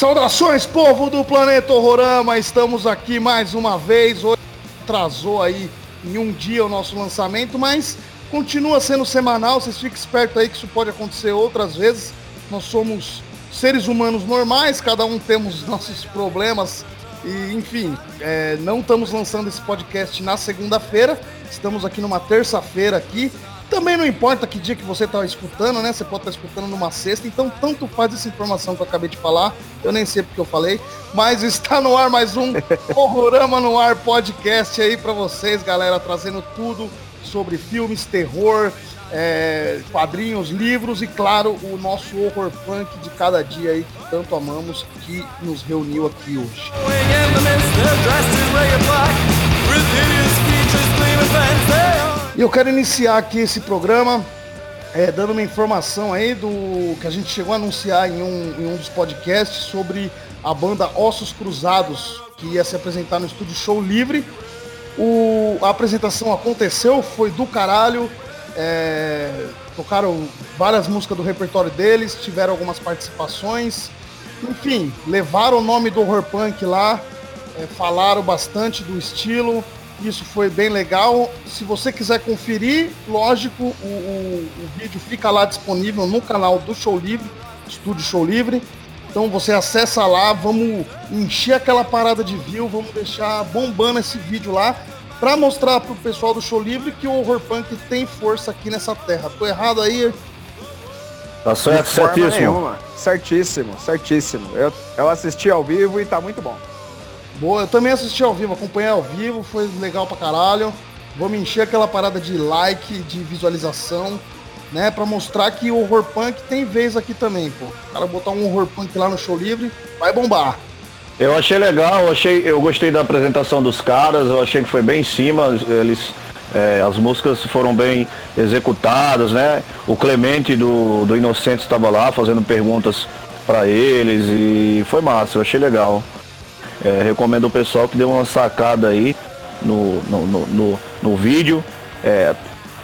Saudações, povo do planeta Horrorama! Estamos aqui mais uma vez. Hoje atrasou aí em um dia o nosso lançamento, mas continua sendo semanal. Vocês fiquem espertos aí que isso pode acontecer outras vezes. Nós somos seres humanos normais, cada um temos nossos problemas e, enfim, é, não estamos lançando esse podcast na segunda-feira. Estamos aqui numa terça-feira aqui também não importa que dia que você está escutando, né? Você pode estar tá escutando numa sexta, então tanto faz essa informação que eu acabei de falar, eu nem sei porque eu falei, mas está no ar mais um Horrorama no Ar podcast aí para vocês, galera, trazendo tudo sobre filmes, terror, é, quadrinhos, livros e, claro, o nosso horror punk de cada dia aí que tanto amamos, que nos reuniu aqui hoje. E eu quero iniciar aqui esse programa é, dando uma informação aí do que a gente chegou a anunciar em um, em um dos podcasts sobre a banda Ossos Cruzados, que ia se apresentar no estúdio Show Livre. O, a apresentação aconteceu, foi do caralho. É, tocaram várias músicas do repertório deles, tiveram algumas participações. Enfim, levaram o nome do horror punk lá, é, falaram bastante do estilo. Isso foi bem legal. Se você quiser conferir, lógico, o, o, o, vídeo fica lá disponível no canal do Show Livre, Estúdio Show Livre. Então você acessa lá, vamos encher aquela parada de view, vamos deixar bombando esse vídeo lá para mostrar pro pessoal do Show Livre que o horror punk tem força aqui nessa terra. Tô errado aí? Tá certo, certíssimo. Nenhuma. Certíssimo, certíssimo. Eu, eu assisti ao vivo e tá muito bom. Boa, eu também assisti ao vivo, acompanhei ao vivo, foi legal pra caralho. Vamos encher aquela parada de like, de visualização, né? Pra mostrar que o horror punk tem vez aqui também, pô. O cara botar um horror punk lá no show livre, vai bombar. Eu achei legal, eu, achei, eu gostei da apresentação dos caras, eu achei que foi bem em cima, eles. É, as músicas foram bem executadas, né? O Clemente do, do Inocente estava lá fazendo perguntas para eles e foi massa, eu achei legal. É, recomendo o pessoal que dê uma sacada aí no, no, no, no, no vídeo. É,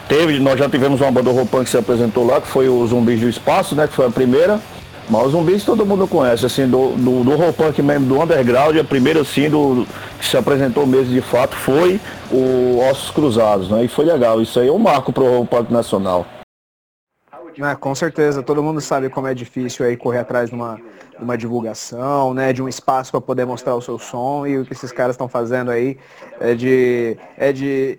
teve, nós já tivemos uma banda roupão que se apresentou lá, que foi o Zumbis do Espaço, né? Que foi a primeira. Mas os zumbis todo mundo conhece, assim, do, do, do rock punk mesmo, do underground, a primeira assim do que se apresentou mesmo de fato foi o Ossos Cruzados, né? E foi legal, isso aí é um marco pro rock punk nacional. Né, com certeza, todo mundo sabe como é difícil aí correr atrás de uma, de uma divulgação, né, de um espaço para poder mostrar o seu som e o que esses caras estão fazendo aí é de, é de,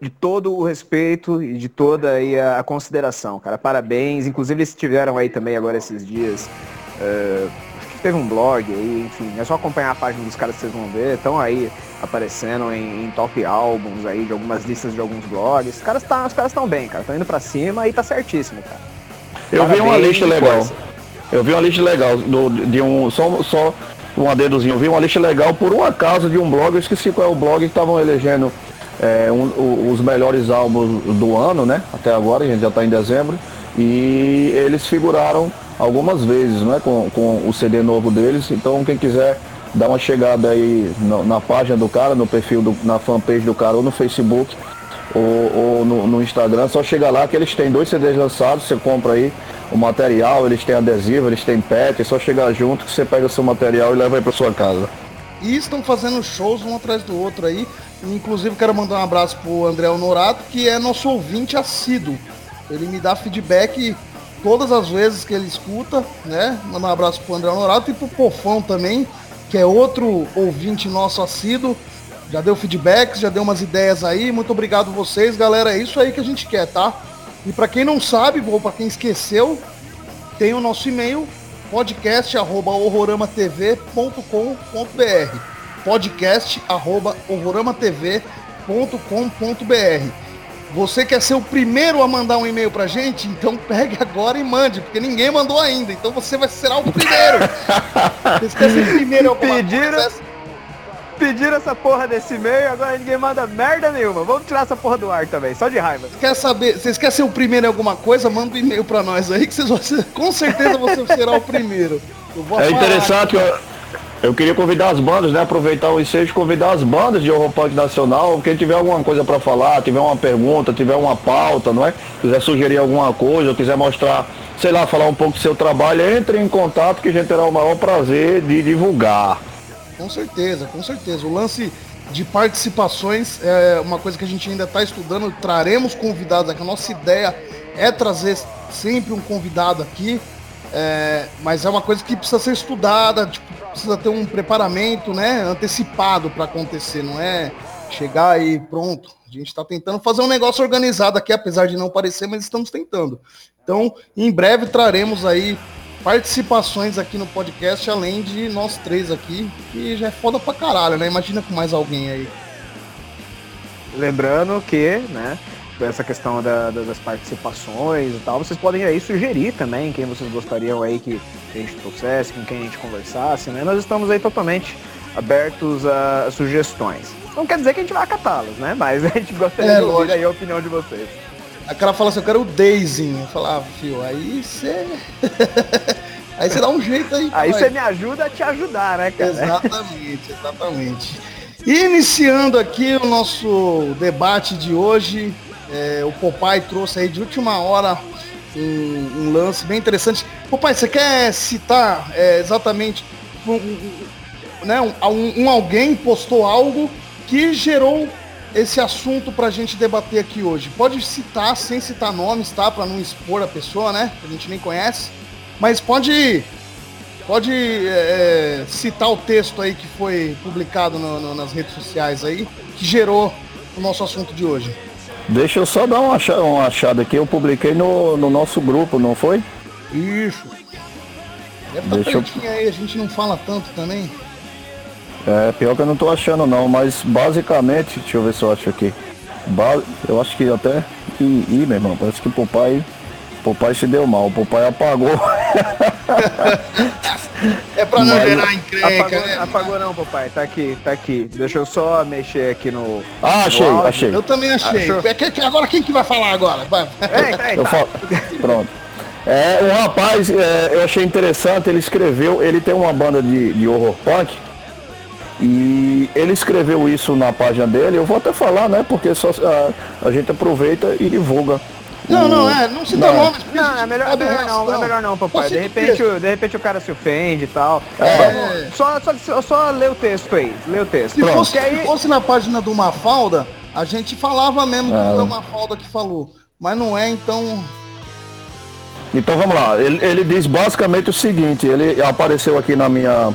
de todo o respeito e de toda aí a, consideração, cara. Parabéns, inclusive eles tiveram aí também agora esses dias. Uh, teve um blog aí, enfim, é só acompanhar a página dos caras que vocês vão ver, estão aí aparecendo em, em, top álbuns aí de algumas listas de alguns blogs. Os caras tá, estão bem, cara, estão indo para cima e tá certíssimo, cara. Eu Parabéns, vi uma lista legal. Eu vi uma lista legal do, de um só só um adedozinho. Eu vi uma lista legal por uma causa de um blog, eu esqueci qual é o blog que estavam elegendo é, um, os melhores álbuns do ano, né? Até agora, a gente já está em dezembro. E eles figuraram algumas vezes, né? Com, com o CD novo deles. Então quem quiser dar uma chegada aí na, na página do cara, no perfil, do, na fanpage do cara ou no Facebook ou, ou no, no, Instagram, só chega lá que eles têm dois CDs lançados, você compra aí o material, eles têm adesivo, eles têm pet, é só chegar junto que você pega o seu material e leva aí para sua casa. E estão fazendo shows um atrás do outro aí. Inclusive quero mandar um abraço pro André Honorato, que é nosso ouvinte assíduo. Ele me dá feedback todas as vezes que ele escuta, né? Mandar um abraço pro André Honorato e pro Pofão também, que é outro ouvinte nosso assíduo. Já deu feedbacks, já deu umas ideias aí. Muito obrigado vocês, galera. É isso aí que a gente quer, tá? E para quem não sabe, ou para quem esqueceu, tem o nosso e-mail podcast@horroramatv.com.br. podcast@horroramatv.com.br. Você quer ser o primeiro a mandar um e-mail pra gente? Então pegue agora e mande, porque ninguém mandou ainda. Então você vai ser o primeiro. Vocês querem ser o primeiro alguma Pediram... coisa? Pediram essa porra desse e-mail agora ninguém manda merda nenhuma. Vamos tirar essa porra do ar também, só de raiva. Quer saber, vocês querem ser o primeiro em alguma coisa? Manda um e-mail pra nós aí que vocês vão ser, com certeza você será o primeiro. É interessante, eu, eu queria convidar as bandas, né? Aproveitar o ensejo e convidar as bandas de horror punk nacional. Quem tiver alguma coisa para falar, tiver uma pergunta, tiver uma pauta, não é? Quiser sugerir alguma coisa, quiser mostrar sei lá, falar um pouco do seu trabalho, entre em contato que a gente terá o maior prazer de divulgar. Com certeza, com certeza. O lance de participações é uma coisa que a gente ainda está estudando. Traremos convidados aqui. A nossa ideia é trazer sempre um convidado aqui, é, mas é uma coisa que precisa ser estudada, tipo, precisa ter um preparamento né, antecipado para acontecer, não é chegar e pronto. A gente está tentando fazer um negócio organizado aqui, apesar de não parecer, mas estamos tentando. Então, em breve traremos aí participações aqui no podcast, além de nós três aqui, que já é foda pra caralho, né? Imagina com mais alguém aí. Lembrando que, né, essa questão da, da, das participações e tal, vocês podem aí sugerir também quem vocês gostariam aí que a gente trouxesse, com quem a gente conversasse, né? Nós estamos aí totalmente abertos a sugestões. Não quer dizer que a gente vai acatá-las, né? Mas a gente gostaria é, de ouvir aí a opinião de vocês. A cara fala assim, eu quero o Dayzinho. Eu falava, ah, fio, aí você. aí você dá um jeito aí. Aí você me ajuda a te ajudar, né, cara? Exatamente, exatamente. Iniciando aqui o nosso debate de hoje, é, o Popeye trouxe aí de última hora um, um lance bem interessante. Popeye, você quer citar é, exatamente um, um, né, um, alguém postou algo que gerou esse assunto para a gente debater aqui hoje? Pode citar, sem citar nomes, tá? Para não expor a pessoa, né? A gente nem conhece. Mas pode, pode é, é, citar o texto aí que foi publicado no, no, nas redes sociais aí, que gerou o nosso assunto de hoje. Deixa eu só dar uma achada, uma achada aqui. Eu publiquei no, no nosso grupo, não foi? Isso. Deve estar tá eu... aí, a gente não fala tanto também. É, pior que eu não tô achando não, mas basicamente, deixa eu ver se eu acho aqui. Ba eu acho que até. Ih, ih, meu irmão, parece que o papai. O papai se deu mal, o papai apagou. é pra não gerar encrenca, apagou, né? Apagou não, papai, tá aqui, tá aqui. Deixa eu só mexer aqui no. Ah, achei, no achei. Eu também achei. Achou? É agora quem que vai falar agora? Vai. É, eu falo... Pronto. É, o rapaz, é, eu achei interessante, ele escreveu, ele tem uma banda de, de horror punk e ele escreveu isso na página dele, eu vou até falar, né? Porque só a, a gente aproveita e divulga. Não, o... não, é, não se dá nome. Não, é melhor, é melhor não, é melhor não, papai. De repente, de repente o cara se ofende e tal. É. Só, só, só lê o texto aí, lê o texto. Se, fosse, aí... se fosse na página do Mafalda, a gente falava mesmo é. que foi o Mafalda que falou. Mas não é, então então vamos lá, ele, ele, diz basicamente o seguinte, ele apareceu aqui na minha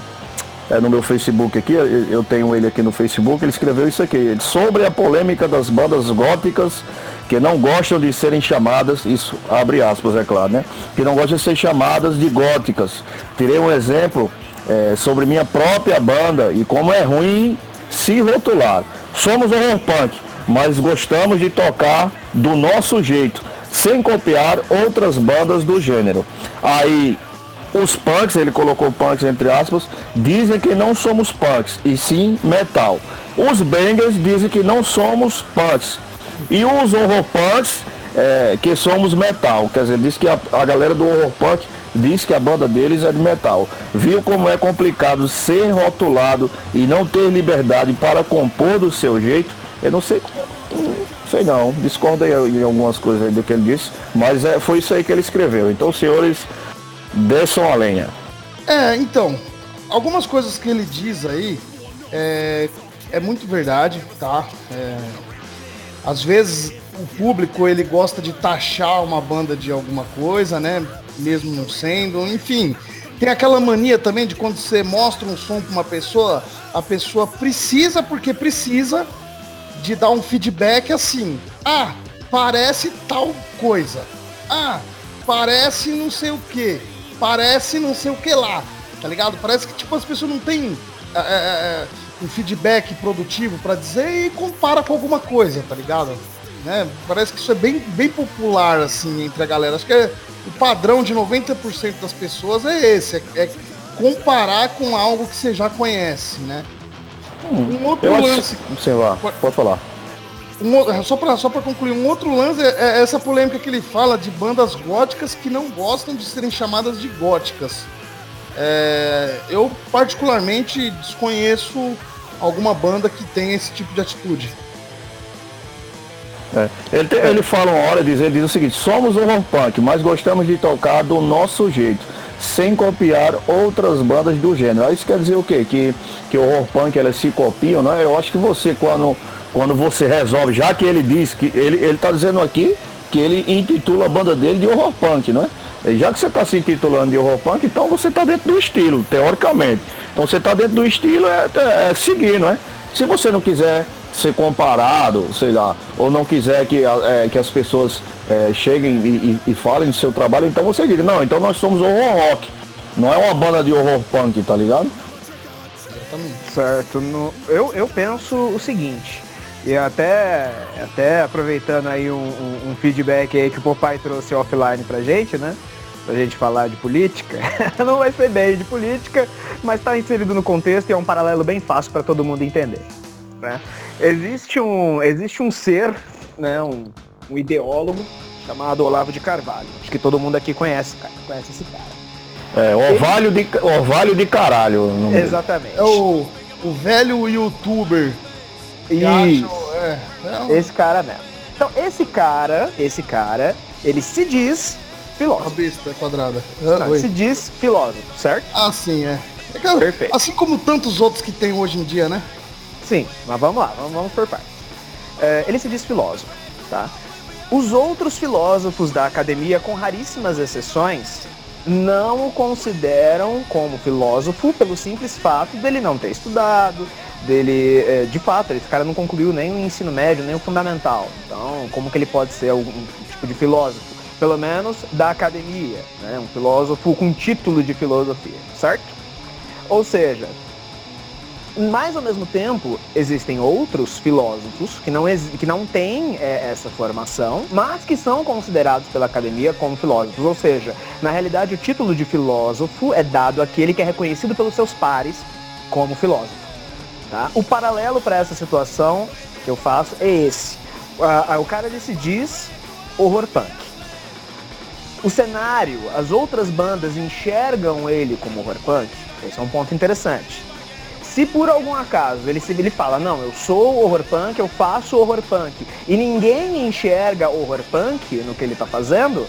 é, no meu Facebook aqui, eu tenho ele aqui no Facebook, ele escreveu isso aqui, sobre a polêmica das bandas góticas que não gostam de serem chamadas, isso abre aspas, é claro, né? Que não gostam de ser chamadas de góticas. Tirei um exemplo é, sobre minha própria banda e como é ruim se rotular. Somos horror punk, mas gostamos de tocar do nosso jeito, sem copiar outras bandas do gênero. Aí os punks, ele colocou punks entre aspas, dizem que não somos punks, e sim metal. Os bangers dizem que não somos punks. E os horror punks, é, que somos metal. Quer dizer, diz que a, a galera do horror punk diz que a banda deles é de metal. Viu como é complicado ser rotulado e não ter liberdade para compor do seu jeito? Eu não sei sei não, discorda em algumas coisas do que ele disse, mas é, foi isso aí que ele escreveu. Então, senhores, Desçam a lenha. É, então, algumas coisas que ele diz aí é, é muito verdade, tá? É, às vezes o público ele gosta de taxar uma banda de alguma coisa, né? Mesmo não sendo, enfim. Tem aquela mania também de quando você mostra um som para uma pessoa, a pessoa precisa, porque precisa, de dar um feedback assim. Ah, parece tal coisa. Ah, parece não sei o que parece não sei o que lá, tá ligado? Parece que tipo as pessoas não têm é, é, um feedback produtivo para dizer e compara com alguma coisa, tá ligado? Né? Parece que isso é bem, bem popular assim entre a galera. Acho que é, o padrão de 90% das pessoas é esse, é, é, comparar com algo que você já conhece, né? Hum, um outro lance. Acho... Sei lá, pode falar. Um, só para só concluir, um outro lance é, é essa polêmica que ele fala de bandas góticas que não gostam de serem chamadas de góticas. É, eu, particularmente, desconheço alguma banda que tenha esse tipo de atitude. É. Ele, tem, ele fala uma hora, diz, ele diz o seguinte, somos horror punk, mas gostamos de tocar do nosso jeito, sem copiar outras bandas do gênero. Isso quer dizer o quê? Que, que o horror punk elas se copiam, né? Eu acho que você, quando, quando você resolve, já que ele diz que ele, ele tá dizendo aqui que ele intitula a banda dele de horror punk, não é? Já que você está se intitulando de horror punk, então você está dentro do estilo, teoricamente. Então você está dentro do estilo, é, é, é seguir, não é? Se você não quiser ser comparado, sei lá, ou não quiser que, é, que as pessoas é, cheguem e, e, e, falem do seu trabalho, então você diga, não, então nós somos horror rock, não é uma banda de horror punk, tá ligado? Certo. No, eu, eu penso o seguinte, e até, até aproveitando aí um, um, um feedback aí que o Popeye trouxe offline pra gente, né? Pra gente falar de política. não vai ser bem de política, mas tá inserido no contexto e é um paralelo bem fácil para todo mundo entender. Né? Existe um, existe um ser, né, um, um ideólogo chamado Olavo de Carvalho. Acho que todo mundo aqui conhece, conhece esse cara. É, orvalho, de, orvalho de caralho. Exatamente. É o, o velho youtuber. Isso. É, é Esse cara mesmo. Então, esse cara, esse cara, ele se diz filósofo. A besta quadrada. Não, se diz filósofo, certo? Ah, sim, é. é Perfeito. Assim como tantos outros que tem hoje em dia, né? Sim, mas vamos lá, vamos, vamos por partes. É, ele se diz filósofo, tá? Os outros filósofos da academia, com raríssimas exceções, não o consideram como filósofo pelo simples fato dele não ter estudado, dele, é, de fato, esse cara não concluiu nem o ensino médio, nem o fundamental. Então, como que ele pode ser algum tipo de filósofo? Pelo menos da academia, né? Um filósofo com título de filosofia, certo? Ou seja, mas, ao mesmo tempo, existem outros filósofos que não, que não têm é, essa formação, mas que são considerados pela academia como filósofos. Ou seja, na realidade, o título de filósofo é dado àquele que é reconhecido pelos seus pares como filósofo. Tá? O paralelo para essa situação que eu faço é esse. o cara ele se diz horror punk. O cenário, as outras bandas enxergam ele como horror punk. Esse é um ponto interessante. Se por algum acaso ele, ele fala, não, eu sou horror punk, eu faço horror punk, e ninguém enxerga horror punk no que ele está fazendo,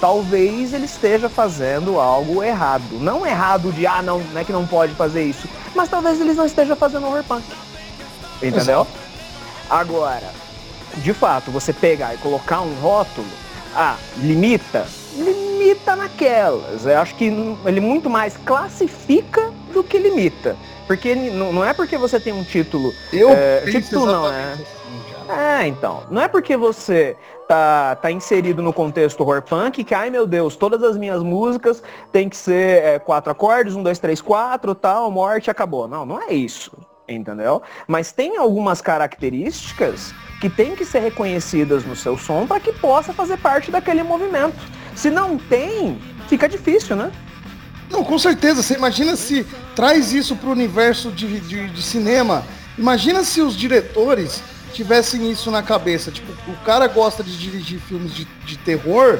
talvez ele esteja fazendo algo errado. Não errado de, ah, não, não é que não pode fazer isso, mas talvez ele não esteja fazendo horror punk. Entendeu? Exato. Agora, de fato, você pegar e colocar um rótulo, ah, limita, limita naquelas. Eu acho que ele muito mais classifica do que limita. Porque não é porque você tem um título. Eu é, título não, né? Assim, é, então. Não é porque você tá, tá inserido no contexto horror punk que, ai meu Deus, todas as minhas músicas tem que ser é, quatro acordes, um, dois, três, quatro, tal, morte, acabou. Não, não é isso. Entendeu? Mas tem algumas características que tem que ser reconhecidas no seu som para que possa fazer parte daquele movimento. Se não tem, fica difícil, né? Não, com certeza. Você imagina se traz isso para o universo de, de, de, cinema. Imagina se os diretores tivessem isso na cabeça. Tipo, o cara gosta de dirigir filmes de, de terror,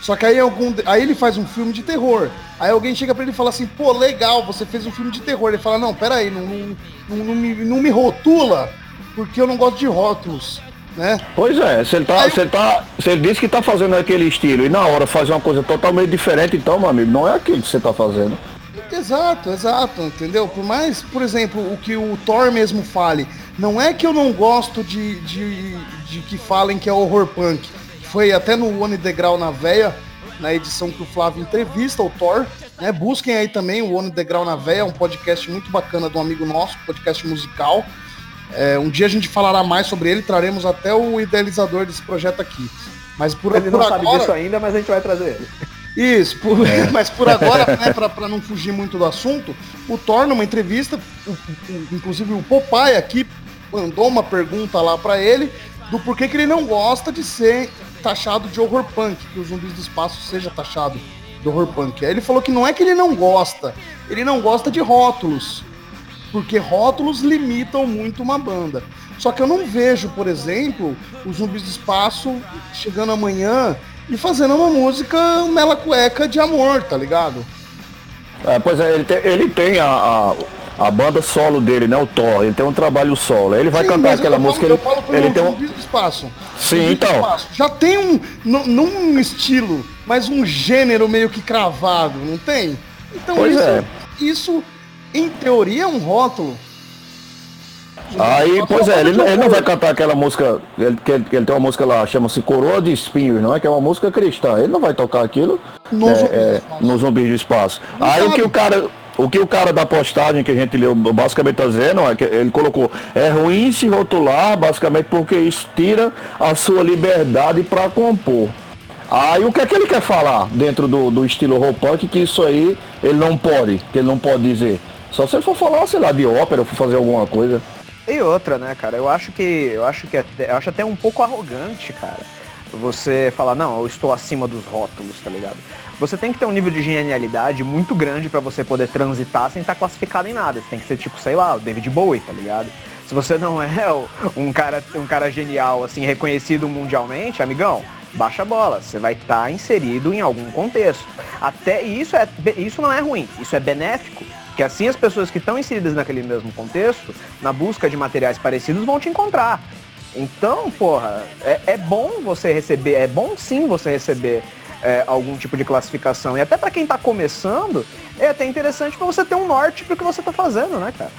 só que aí, algum, aí ele faz um filme de terror. Aí alguém chega para ele e fala assim, pô, legal, você fez um filme de terror. Ele fala, não, peraí, não, não, não, não, me, não me rotula, porque eu não gosto de rótulos né? Pois é, se ele, tá, Aí, se, ele tá, se ele diz que tá fazendo aquele estilo e na hora fazer uma coisa totalmente diferente, então, meu amigo, não é aquilo que você tá fazendo. Exato, exato, entendeu? Por mais, por exemplo, o que o Thor mesmo fale, não é que eu não gosto de, de, de que falem que é horror punk. Foi até no One Degrau na Veia, na edição que o Flávio entrevista o Thor, né? Busquem aí também o One Degrau na Veia, um podcast muito bacana de um amigo nosso, podcast musical. É, um dia a gente falará mais sobre ele, traremos até o idealizador desse projeto aqui. Mas por, ele por não agora... sabe disso ainda, mas a gente vai trazer ele. Isso, por... é. mas por agora, né, para não fugir muito do assunto, o Thor, numa entrevista, o, o, inclusive o Popeye aqui mandou uma pergunta lá para ele do porquê que ele não gosta de ser taxado de horror punk, que os zumbis do espaço seja taxado de horror punk. Aí ele falou que não é que ele não gosta, ele não gosta de rótulos porque rótulos limitam muito uma banda. Só que eu não vejo, por exemplo, os zumbis do espaço chegando amanhã e fazendo uma música mela cueca de amor, tá ligado? É, pois é, ele tem, ele tem a, a, a banda solo dele, né? O Thor, ele tem um trabalho solo. Ele vai Sim, cantar aquela música. Ele, ele tem um do espaço. Sim, então. Espaço. Já tem um, num estilo, mas um gênero meio que cravado, não tem? Então pois isso, é. isso, em teoria, é um rótulo. Aí, pois é, ele, ele, não vai cantar aquela música, ele, que ele, ele tem uma música lá, chama-se Coroa de Espinhos, não é? Que é uma música cristã. Ele não vai tocar aquilo no, é, zumbi, é, no zumbi do espaço. Não Aí sabe. o que o cara, o que o cara da postagem que a gente leu basicamente está dizendo é que ele colocou é ruim se rotular basicamente porque isso tira a sua liberdade para compor. Aí o que é que ele quer falar dentro do, do estilo rock que isso aí ele não pode, que ele não pode dizer. Só se ele for falar, sei lá, de ópera, for fazer alguma coisa. E outra, né, cara? Eu acho que eu acho que até, eu acho até um pouco arrogante, cara. Você falar, não, eu estou acima dos rótulos, tá ligado? Você tem que ter um nível de genialidade muito grande para você poder transitar sem estar tá classificado em nada. Você tem que ser tipo, sei lá, o David Bowie, tá ligado? Se você não é um cara, um cara genial, assim, reconhecido mundialmente, amigão, baixa a bola. Você vai estar tá inserido em algum contexto. Até isso, é, isso não é ruim, isso é benéfico. Que assim as pessoas que estão inseridas naquele mesmo contexto, na busca de materiais parecidos, vão te encontrar. Então, porra, é, é bom você receber, é bom sim você receber é, algum tipo de classificação. E até para quem está começando, é até interessante para você ter um norte para o que você está fazendo, né, cara?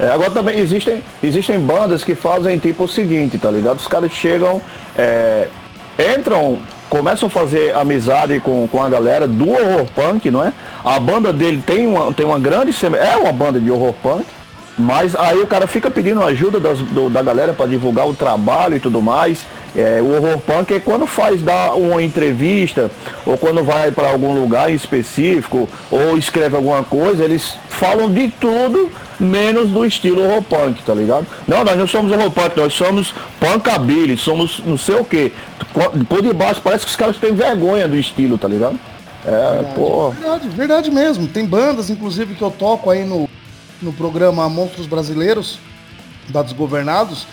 É, agora também existem, existem bandas que fazem tipo o seguinte, tá ligado? Os caras chegam, é, entram, começam a fazer amizade com, com a galera do horror punk, não é? A banda dele tem uma, tem uma grande. É uma banda de horror punk, mas aí o cara fica pedindo ajuda das, do, da galera para divulgar o trabalho e tudo mais. É, o horror punk é quando faz dar uma entrevista ou quando vai para algum lugar específico ou escreve alguma coisa, eles falam de tudo menos do estilo horror punk, tá ligado? Não, nós não somos horror punk, nós somos punkabilly, somos não sei o que. Por debaixo parece que os caras têm vergonha do estilo, tá ligado? É, verdade, pô. Verdade, verdade mesmo. Tem bandas, inclusive, que eu toco aí no, no programa Monstros Brasileiros, da Desgovernados,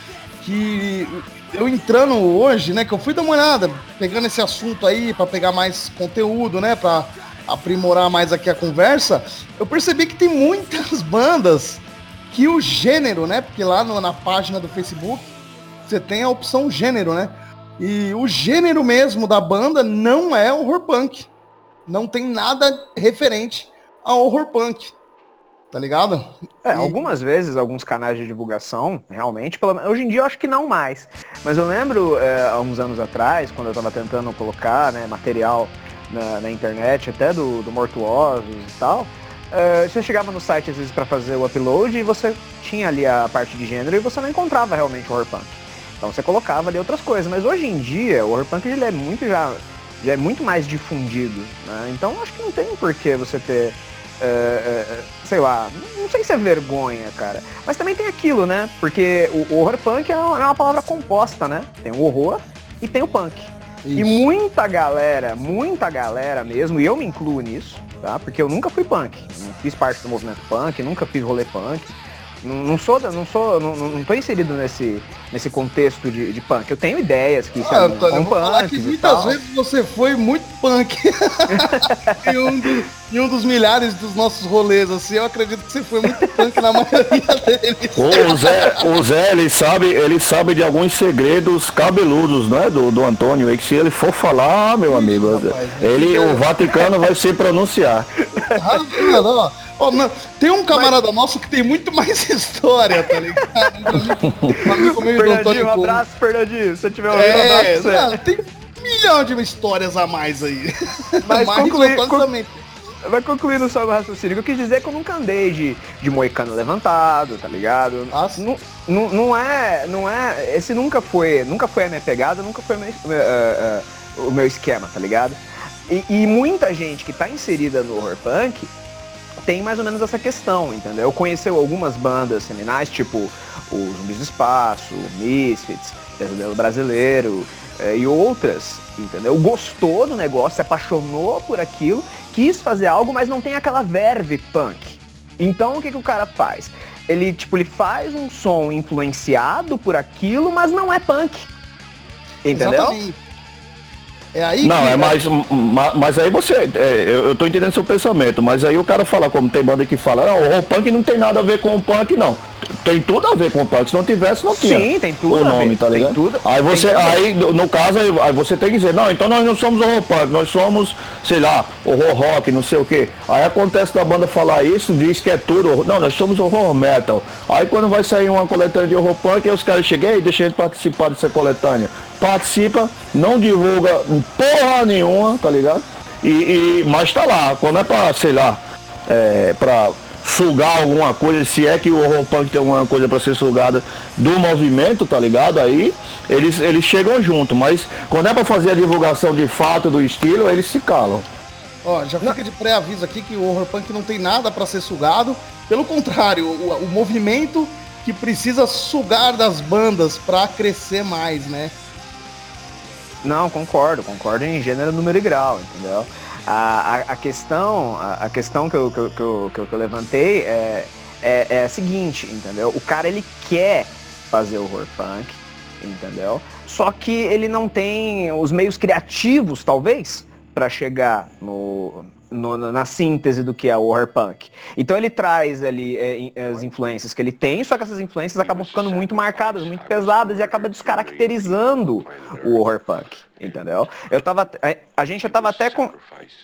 que eu entrando hoje, né, que eu fui dar uma olhada, pegando esse assunto aí para pegar mais conteúdo, né, para aprimorar mais aqui a conversa, eu percebi que tem muitas bandas que o gênero, né, porque lá no, na página do Facebook você tem a opção gênero, né? E o gênero mesmo da banda não é horror punk. Não tem nada referente a horror punk tá ligado? É, e... algumas vezes, alguns canais de divulgação, realmente, pelo... hoje em dia eu acho que não mais. Mas eu lembro, é, há uns anos atrás, quando eu tava tentando colocar né, material na, na, internet, até do, do Mortuosos e tal, é, você chegava no site às vezes para fazer o upload e você tinha ali a parte de gênero e você não encontrava realmente o horror punk. Então você colocava ali outras coisas. Mas hoje em dia, o horror punk ele é muito já, já é muito mais difundido. Né? Então acho que não tem por que você ter é, é, sei lá, não sei se é vergonha, cara. Mas também tem aquilo, né? Porque o, horror punk é uma, é uma, palavra composta, né? Tem o horror e tem o punk. Isso. E muita galera, muita galera mesmo, e eu me incluo nisso, tá? Porque eu nunca fui punk. Não fiz parte do movimento punk, nunca fiz rolê punk. Não, não sou, não sou, não, não tô inserido nesse, nesse contexto de, de punk. Eu tenho ideias que ah, são punk. Que muitas vezes você foi muito punk. em, um do, em, um dos milhares dos nossos rolês, assim, eu acredito que você foi muito punk na maioria deles. O Zé, o Zé ele sabe, ele sabe de alguns segredos cabeludos, né, do, do Antônio, e que se ele for falar, meu amigo, rapaz, ele, o Vaticano vai se pronunciar. Ah, não, Oh, não, tem um camarada Mas... nosso que tem muito mais história, tá ligado? um amigo meu Fernandinho, um abraço, Fernandinho. Se você tiver ouvindo, é, um abraço. Não, tem um milhão de histórias a mais aí. Mas mais concluir, concluir, vai concluindo só o raciocínio. eu quis dizer é que eu nunca andei de, de moicano levantado, tá ligado? Nossa. Não, não, não é. Não é. Esse nunca foi. Nunca foi a minha pegada, nunca foi meu, uh, uh, o meu esquema, tá ligado? E, e, muita gente que tá inserida no horror punk tem mais ou menos essa questão, entendeu? Eu conheci algumas bandas seminais, tipo o Zumbis do Espaço, o Misfits, Pesadelo Brasileiro é, e outras, entendeu? Gostou do negócio, se apaixonou por aquilo, quis fazer algo, mas não tem aquela verve punk. Então o que, que o cara faz? Ele, tipo, ele faz um som influenciado por aquilo, mas não é punk. Entendeu? Exatamente. É aí não, é mais. Mas aí você. É, eu, eu tô entendendo seu pensamento, mas aí o cara fala, como tem banda que fala, não, o punk não tem nada a ver com o punk, não. Tem tudo a ver com o punk. Se não tivesse, não tinha. Sim, tem tudo. O nome, tá ligado? Tudo, aí você, aí, no caso, aí você tem que dizer, não, então nós não somos horror punk, nós somos, sei lá, horror rock, não sei o quê. Aí acontece da banda falar isso, diz que é tudo. Não, nós somos horror metal. Aí quando vai sair uma coletânea de horror punk, aí os caras chegam e deixa a gente participar dessa coletânea participa, não divulga porra nenhuma, tá ligado? E, e, mas tá lá, quando é pra, sei lá, é, pra sugar alguma coisa, se é que o horror punk tem alguma coisa para ser sugada do movimento, tá ligado? Aí eles, eles chegam junto, mas quando é para fazer a divulgação de fato do estilo, eles se calam. Ó, já fica de pré-aviso aqui que o horror punk não tem nada para ser sugado, pelo contrário, o, o movimento que precisa sugar das bandas para crescer mais, né? Não, concordo, concordo em gênero, número e grau, entendeu? A, a, a questão, a, a, questão que eu, que, eu, que, eu, que eu levantei é, é, é a seguinte, entendeu? O cara ele quer fazer horror punk, entendeu? Só que ele não tem os meios criativos, talvez, para chegar no, no, na síntese do que é o horror punk. Então ele traz ali é, as influências que ele tem, só que essas influências acabam ficando muito marcadas, muito pesadas e acaba descaracterizando o horror punk, entendeu? Eu tava, a, a gente estava até com,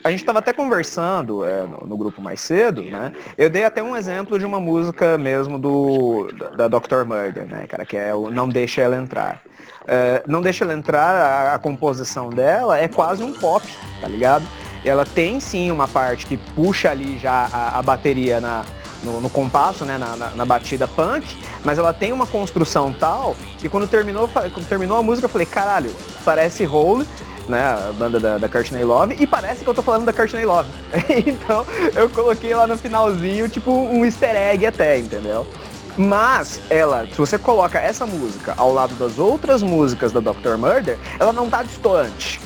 a gente tava até conversando é, no, no, grupo mais cedo, né? Eu dei até um exemplo de uma música mesmo do da, da Dr. Murder, né, cara, que é o Não Deixa Ela Entrar. Uh, não deixa ela entrar, a, a composição dela é quase um pop, tá ligado? ela tem sim uma parte que puxa ali já a, a bateria na, no, no, compasso, né, na, na, na, batida punk, mas ela tem uma construção tal que quando terminou, quando terminou a música eu falei, caralho, parece Hole, né, a banda da, da Courtney Love, e parece que eu tô falando da Courtney Love. então eu coloquei lá no finalzinho, tipo, um easter egg até, entendeu? Mas ela, se você coloca essa música ao lado das outras músicas da Dr. Murder, ela não tá distante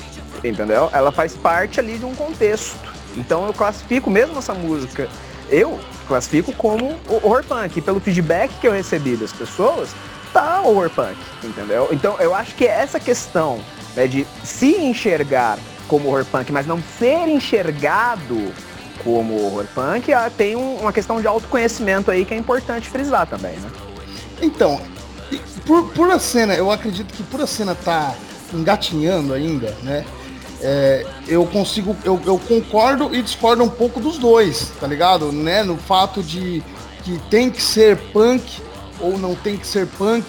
entendeu? Ela faz parte ali de um contexto. Então eu classifico mesmo essa música, eu classifico como horror punk. Pelo feedback que eu recebi das pessoas, tá horror punk, entendeu? Então eu acho que essa questão né, de se enxergar como horror punk, mas não ser enxergado como horror punk, ah, tem uma questão de autoconhecimento aí que é importante frisar também, né? Então, por, por a cena, eu acredito que por a cena tá engatinhando ainda, né? É, eu consigo, eu, eu, concordo e discordo um pouco dos dois, tá ligado? Né? No fato de que tem que ser punk ou não tem que ser punk.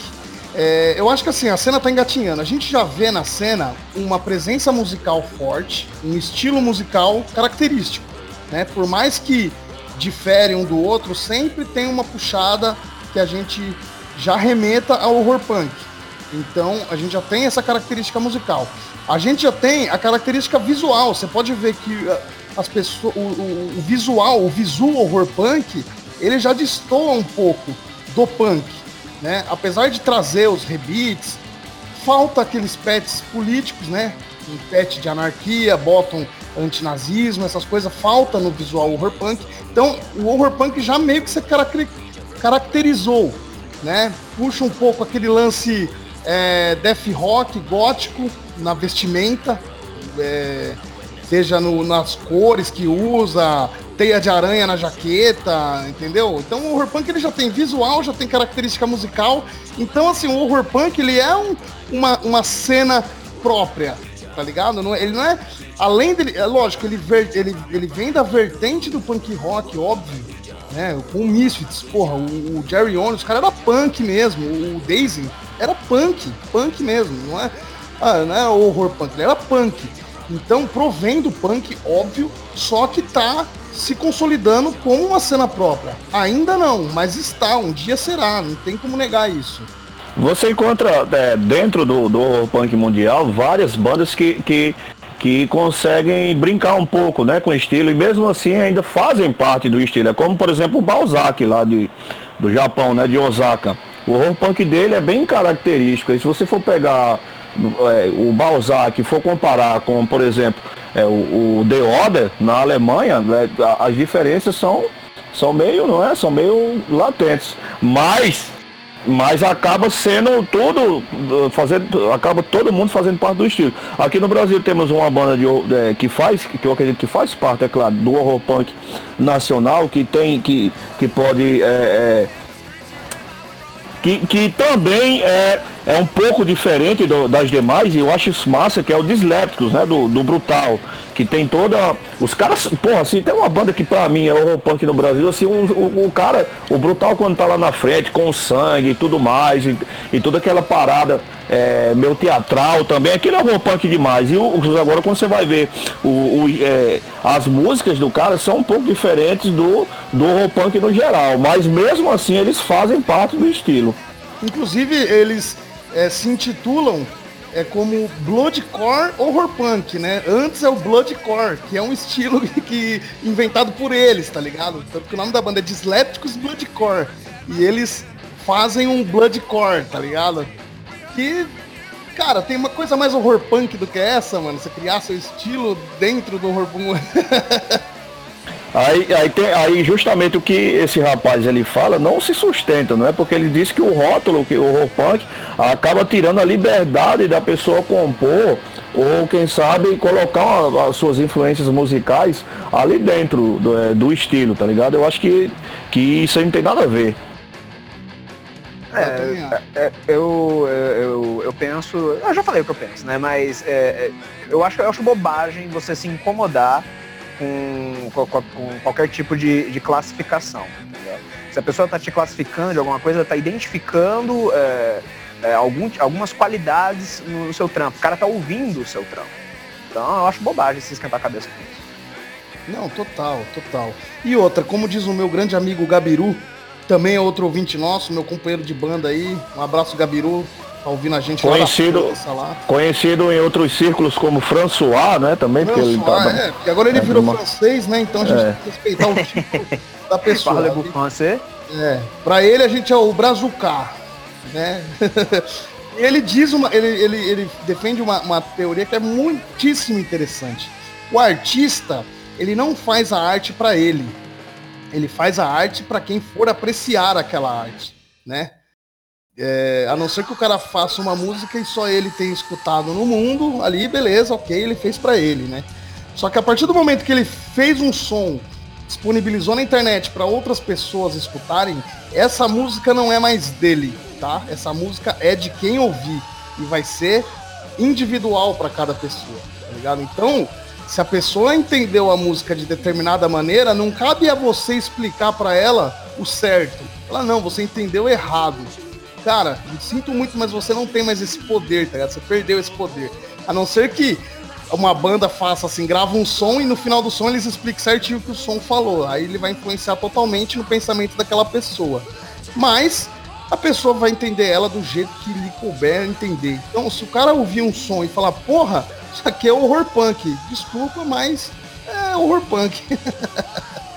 É, eu acho que assim, a cena tá engatinhando. A gente já vê na cena uma presença musical forte, um estilo musical característico. Né? Por mais que difere um do outro, sempre tem uma puxada que a gente já remeta ao horror punk. Então a gente já tem essa característica musical. A gente já tem a característica visual. Você pode ver que uh, as pessoas, o, o, o visual, o visual horror punk, ele já destoa um pouco do punk, né? Apesar de trazer os rebits, falta aqueles pets políticos, né? Um pet de anarquia, botam antinazismo, essas coisas, falta no visual horror punk. Então, o horror punk já meio que se caracterizou, né? Puxa um pouco aquele lance é, death rock, gótico, na vestimenta, é, seja no, nas cores que usa, teia de aranha na jaqueta, entendeu? Então o horror punk ele já tem visual, já tem característica musical. Então assim, o horror punk ele é um, uma, uma cena própria, tá ligado? Não, é, ele não é além dele, é lógico, ele ver, ele, ele vem da vertente do punk rock, óbvio, né? Com o Misfits, porra, o, o Jerry Owens, o cara era punk mesmo, o Daisy era punk, punk mesmo, não é? Ah, não é horror punk, era punk. Então, provém do punk, óbvio, só que tá se consolidando como uma cena própria. Ainda não, mas está, um dia será, não tem como negar isso. Você encontra é, dentro do, do horror punk mundial várias bandas que, que, que conseguem brincar um pouco né, com o estilo e mesmo assim ainda fazem parte do estilo. É como, por exemplo, o Balzac lá de, do Japão, né, de Osaka. O horror punk dele é bem característico. E se você for pegar o Balzac for comparar com, por exemplo, é, o, o The Order na Alemanha, né, as diferenças são, são meio, não é? São meio latentes. Mas mas acaba sendo tudo, fazendo, acaba todo mundo fazendo parte do estilo. Aqui no Brasil temos uma banda de, é, que faz, que eu acredito que faz parte, é claro, do horror punk nacional, que tem, que, que pode. É, é, que, que também é, é um pouco diferente do, das demais, e eu acho isso massa, que é o Dislépticos, né? Do, do Brutal. Que tem toda. Os caras, porra, assim, tem uma banda que pra mim é o punk no Brasil, assim, um, o, o, cara, o Brutal quando tá lá na frente, com sangue e tudo mais, e, e toda aquela parada é, meu teatral também, aquilo é horror punk demais. E o, agora quando você vai ver o, o é, as músicas do cara são um pouco diferentes do, do punk no geral, mas mesmo assim eles fazem parte do estilo. Inclusive, eles é, se intitulam é como Bloodcore Horror Punk, né? Antes é o Bloodcore, que é um estilo que, inventado por eles, tá ligado? Tanto que o nome da banda é Dyslépticos Bloodcore. E eles fazem um Bloodcore, tá ligado? Que, cara, tem uma coisa mais horror punk do que essa, mano. Você criar seu estilo dentro do horror punk. Aí, aí, tem, aí justamente o que esse rapaz ele fala não se sustenta, não é? Porque ele diz que o rótulo, que o horror punk, acaba tirando a liberdade da pessoa compor ou quem sabe colocar as suas influências musicais ali dentro do, é, do estilo, tá ligado? Eu acho que, que isso aí não tem nada a ver. É, é, é eu, eu, eu penso. Eu já falei o que eu penso, né? Mas é, é, eu, acho, eu acho bobagem você se incomodar com, com, com qualquer tipo de, de classificação. Se a pessoa está te classificando de alguma coisa, está identificando é, é, algum, algumas qualidades no, no, seu trampo. O cara está ouvindo o seu trampo. Então eu acho bobagem se esquentar a cabeça com isso. Não, total, total. E outra, como diz o meu grande amigo Gabiru, também é outro ouvinte nosso, meu companheiro de banda aí. Um abraço, Gabiru. Tá ouvindo a gente conhecido, lá, Conhecido em outros círculos como François, né? Também, François, porque ele tá, é, porque agora ele é, virou uma... francês, né? Então a gente é. tem que respeitar o tipo da pessoa. Fala né? francês? É. Pra ele a gente é o Brazucar, né? ele diz uma. Ele, ele, ele defende uma, uma teoria que é muitíssimo interessante. O artista, ele não faz a arte para ele. Ele faz a arte para quem for apreciar aquela arte, né? É, a não ser que o cara faça uma música e só ele tenha escutado no mundo, ali, beleza, ok, ele fez para ele, né? Só que a partir do momento que ele fez um som, disponibilizou na internet para outras pessoas escutarem, essa música não é mais dele, tá? Essa música é de quem ouvir e vai ser individual para cada pessoa, tá ligado? Então, se a pessoa entendeu a música de determinada maneira, não cabe a você explicar para ela o certo. Ela não, você entendeu errado cara, sinto muito, mas você não tem mais esse poder, tá ligado? Você perdeu esse poder. A não ser que uma banda faça assim, grava um som e no final do som eles expliquem certinho o que o som falou. Aí ele vai influenciar totalmente no pensamento daquela pessoa. Mas a pessoa vai entender ela do jeito que lhe couber entender. Então, se o cara ouvir um som e falar, porra, isso aqui é horror punk, desculpa, mas é horror punk.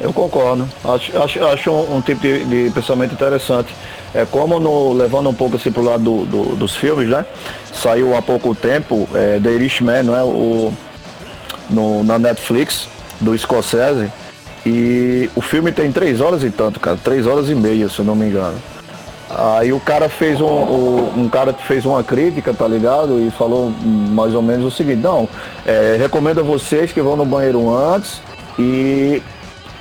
Eu concordo. Acho, acho, acho um, um tipo de, de, pensamento interessante. É como no, levando um pouco assim pro lado do, do, dos filmes, né? Saiu há pouco tempo é, The Irishman, não é? O, no, na Netflix, do Scorsese. E o filme tem três horas e tanto, cara. Três horas e meia, se eu não me engano. Aí o cara fez um, um, um, cara fez uma crítica, tá ligado? E falou mais ou menos o seguinte, não, é, recomendo a vocês que vão no banheiro antes e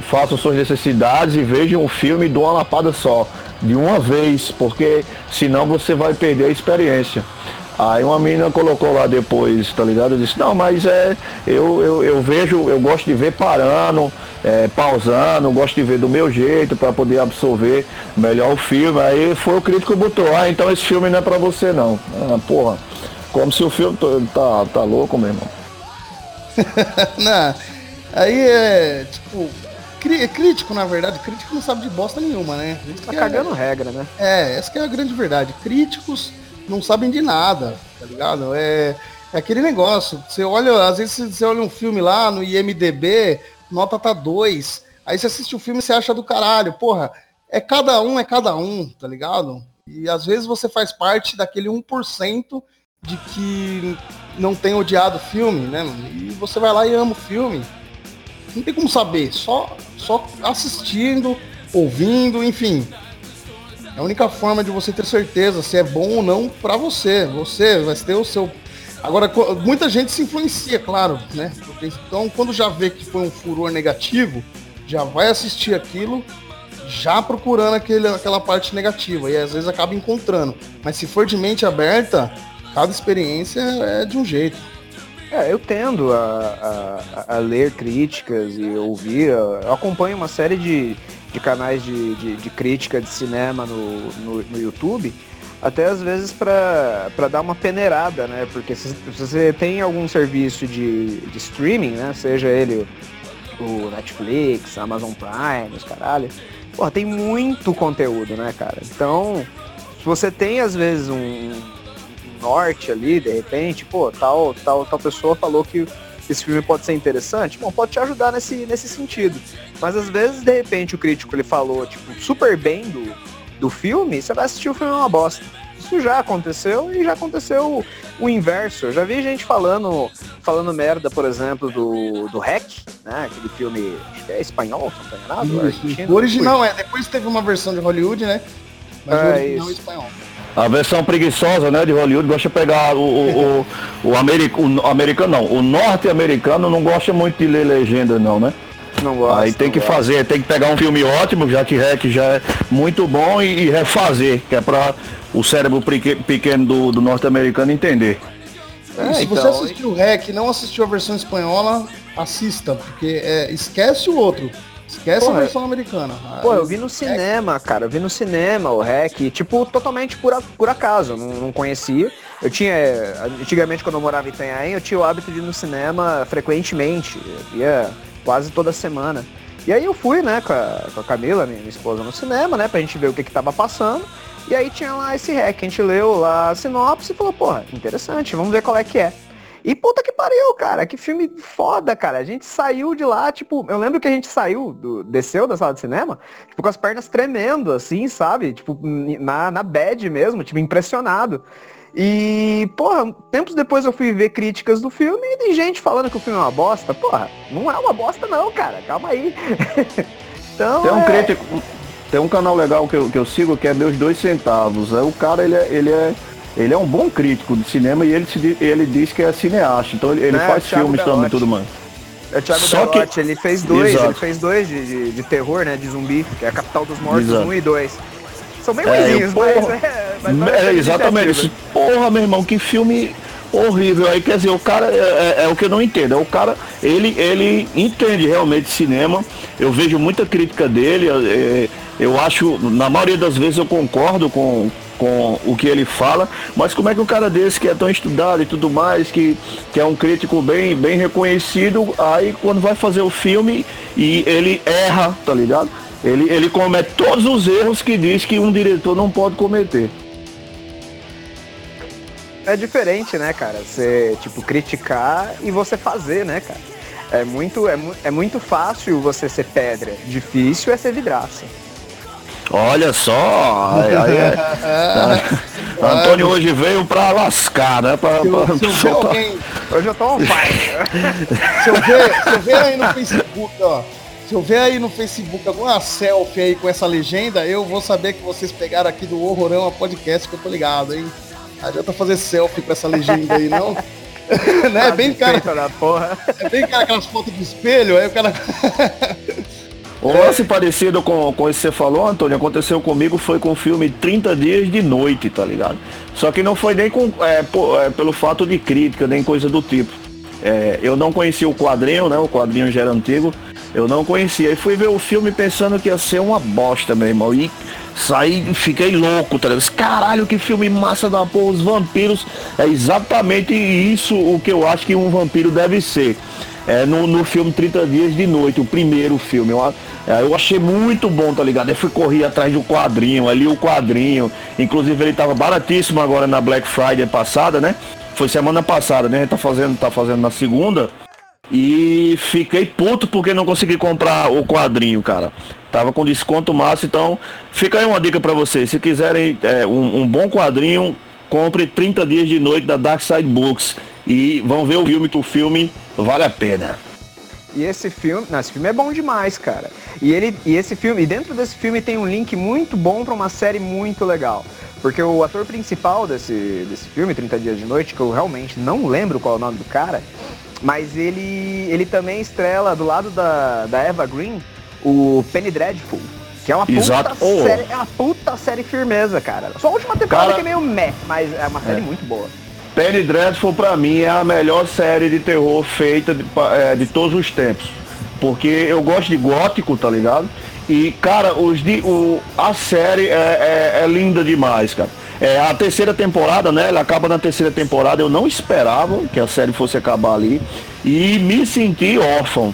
façam suas necessidades e vejam o filme de uma lapada só, de uma vez, porque senão você vai perder a experiência. Aí uma menina colocou lá depois, tá ligado? Eu disse, não, mas é, eu, eu, eu vejo, eu gosto de ver parando, é, pausando, gosto de ver do meu jeito para poder absorver melhor o filme. Aí foi o crítico que botou, ah, então esse filme não é pra você não. Ah, porra, como se o filme tá, tá louco, meu irmão. não, aí é, tipo, é crítico, na verdade, crítico não sabe de bosta nenhuma, né? Tá cagando é, regra, né? É, essa que é a grande verdade. Críticos não sabem de nada, tá ligado? É, é aquele negócio. Você olha, às vezes você olha um filme lá no IMDB, nota tá 2. Aí você assiste o filme e você acha do caralho. Porra, é cada um, é cada um, tá ligado? E às vezes você faz parte daquele 1% de que não tem odiado o filme, né? E você vai lá e ama o filme não tem como saber, só, só assistindo ouvindo, enfim. É a única forma de você ter certeza se é bom ou não para você. Você vai ter o seu. Agora, muita gente se influencia, claro, né? Então, quando já vê que foi um furor negativo, já vai assistir aquilo já procurando aquele, aquela parte negativa. E às vezes acaba encontrando. Mas se for de mente aberta, cada experiência é de um jeito. É, eu tendo a, a, a ler críticas e ouvir. Eu acompanho uma série de, de canais de, de, de crítica de cinema no, no, no YouTube até às vezes para dar uma peneirada, né? Porque se, se, você tem algum serviço de, de streaming, né? Seja ele o, Netflix, Amazon Prime, os caralho, porra, tem muito conteúdo, né, cara? Então, se você tem às vezes um norte ali, de repente, pô, tal, tal, tal pessoa falou que esse filme pode ser interessante, bom, pode te ajudar nesse, nesse sentido. Mas às vezes, de repente, o crítico ele falou, tipo, super bem do, do filme, você vai assistir o filme é uma bosta. Isso já aconteceu e já aconteceu o inverso. Eu já vi gente falando, falando merda, por exemplo, do, do Hack, né? Aquele filme, acho que é espanhol, se não enganado. o original é, depois teve uma versão de Hollywood, né? Mas é, o original é espanhol. A versão preguiçosa, né, de Hollywood, gosta de pegar o, o, o, o, americ, o americano, não, o norte-americano não gosta muito de ler legenda, não, né? Não gosta. Aí tem que gosta. fazer, tem que pegar um filme ótimo, já que REC já é muito bom, e, e refazer, que é para o cérebro pequeno do, do norte-americano entender. É, se então, você assistiu o REC e não assistiu a versão espanhola, assista, porque é, esquece o outro. Esquece Porra, a versão americana. Pô, eu vi no cinema, cara. Eu vi no cinema o REC, tipo, totalmente por, por acaso. Não, não conhecia. Eu tinha. Antigamente, quando eu morava em Itanhaém, eu tinha o hábito de ir no cinema frequentemente. Eu ia quase toda semana. E aí eu fui, né, com a, com a Camila, minha, minha, esposa, no cinema, né, pra gente ver o que que tava passando. E aí tinha lá esse REC, a gente leu lá a sinopse e falou, porra, interessante, vamos ver qual é que é. E puta que pariu, cara. Que filme foda, cara. A gente saiu de lá, tipo, eu lembro que a gente saiu, do, desceu da sala de cinema, tipo, com as pernas tremendo, assim, sabe? Tipo, na, na bad mesmo, tipo, impressionado. E, porra, tempos depois eu fui ver críticas do filme e tem gente falando que o filme é uma bosta. Porra, não é uma bosta não, cara. Calma aí. então, tem um é... crítico, tem um canal legal que eu, que eu sigo que é Meus Dois Centavos. É, o cara, ele é, ele é ele é um bom crítico de cinema e ele, se, ele diz que é cineasta, então ele, ele é, faz filmes Belotti. também tudo mais. É o Thiago Só Belotti, que... ele fez dois, Exato. ele fez dois de, de, de, terror, né? De zumbi, que é a Capital dos Mortos Exato. 1 e 2. São bem é, ruins, mas, é, mas é, Exatamente. Porra, meu irmão, que filme horrível. Aí quer dizer, o cara é, é, é, o que eu não entendo. É o cara, ele, ele entende realmente cinema. Eu vejo muita crítica dele. É, eu acho, na maioria das vezes eu concordo com, com o que ele fala, mas como é que um cara desse que é tão estudado e tudo mais, que, que é um crítico bem, bem reconhecido, aí quando vai fazer o filme e ele erra, tá ligado? Ele, ele comete todos os erros que diz que um diretor não pode cometer. É diferente, né, cara? Você, tipo, criticar e você fazer, né, cara? É muito, é, é muito fácil você ser pedra, difícil é ser vidraça. Olha só, aí, aí é, Antônio hoje veio pra lascar, né? Pra, se, pra, se eu alguém, hoje eu tô um pai. se, eu ver, se eu ver aí no Facebook, ó, se eu ver aí no Facebook alguma selfie aí com essa legenda, eu vou saber que vocês pegaram aqui do Horrorão a podcast que eu tô ligado, hein? Não adianta fazer selfie com essa legenda aí, não. né? É bem cara. É bem cara aquelas fotos de espelho, aí o cara. Lance parecido com, com que você falou, Antônio, aconteceu comigo, foi com o filme 30 Dias de Noite, tá ligado? Só que não foi nem com, é, é, pelo fato de crítica, nem coisa do tipo. É, eu não conhecia o quadrinho, né? O quadrinho já era antigo. Eu não conhecia. E fui ver o filme pensando que ia ser uma bosta, meu irmão. E saí, fiquei louco, tá ligado? Caralho, que filme massa da porra. Os vampiros. É exatamente isso o que eu acho que um vampiro deve ser é, no, no filme 30 Dias de Noite, o primeiro filme. Eu, é, eu achei muito bom, tá ligado? Eu fui correr atrás do quadrinho, ali o quadrinho. Inclusive ele tava baratíssimo agora na Black Friday passada, né? Foi semana passada, né? A gente tá fazendo, tá fazendo na segunda. E fiquei puto porque não consegui comprar o quadrinho, cara. Tava com desconto máximo, então fica aí uma dica para vocês. Se quiserem é, um, um, bom quadrinho, compre 30 dias de noite da Dark Side Books. E vão ver o filme, que o filme vale a pena. E esse filme, não, esse filme é bom demais, cara. E ele e esse filme, e dentro desse filme tem um link muito bom para uma série muito legal. Porque o ator principal desse, desse filme, 30 Dias de Noite, que eu realmente não lembro qual é o nome do cara, mas ele, ele também estrela do lado da, da Eva Green o Penny Dreadful. Que é uma puta Exato. série, é uma puta série firmeza, cara. Só a última temporada Cara- que é meio meh, mas é uma série É. muito boa. Penny Dreadful pra mim é a melhor série de terror feita de, é, de todos os tempos. Porque eu gosto de gótico, tá ligado? E, cara, os de, o, a série é, é- é linda demais, cara. É, a terceira temporada, né? Ela acaba na terceira temporada. Eu não esperava que a série fosse acabar ali. E me senti órfão.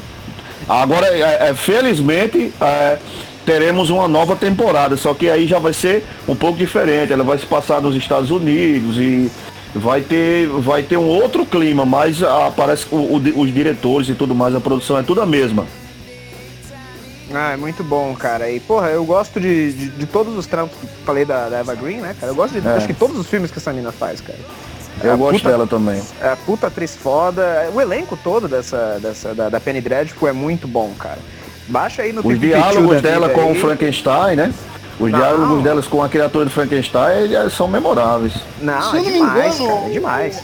Agora, é, é, felizmente, é, teremos uma nova temporada, só que aí já vai ser um pouco diferente. Ela vai se passar nos Estados Unidos e vai ter, vai ter um outro clima, mas ah, parece que o- o- os diretores e tudo mais, a produção é tudo a mesma. Ah, é muito bom, cara. E, porra, eu gosto de, de, de todos os trampos que falei da, da Eva Green, né, cara? Eu gosto de É. acho que todos os filmes que essa mina faz, cara. Eu a gosto puta- dela também. É a puta atriz foda. O elenco todo dessa, dessa da, da Penny Dreadful é muito bom, cara. Baixa aí no Os diálogos dela com o aí. Frankenstein, né? Os Não. diálogos delas com a criatura do Frankenstein eles são memoráveis. Não, Se é me demais, engano, cara. É demais.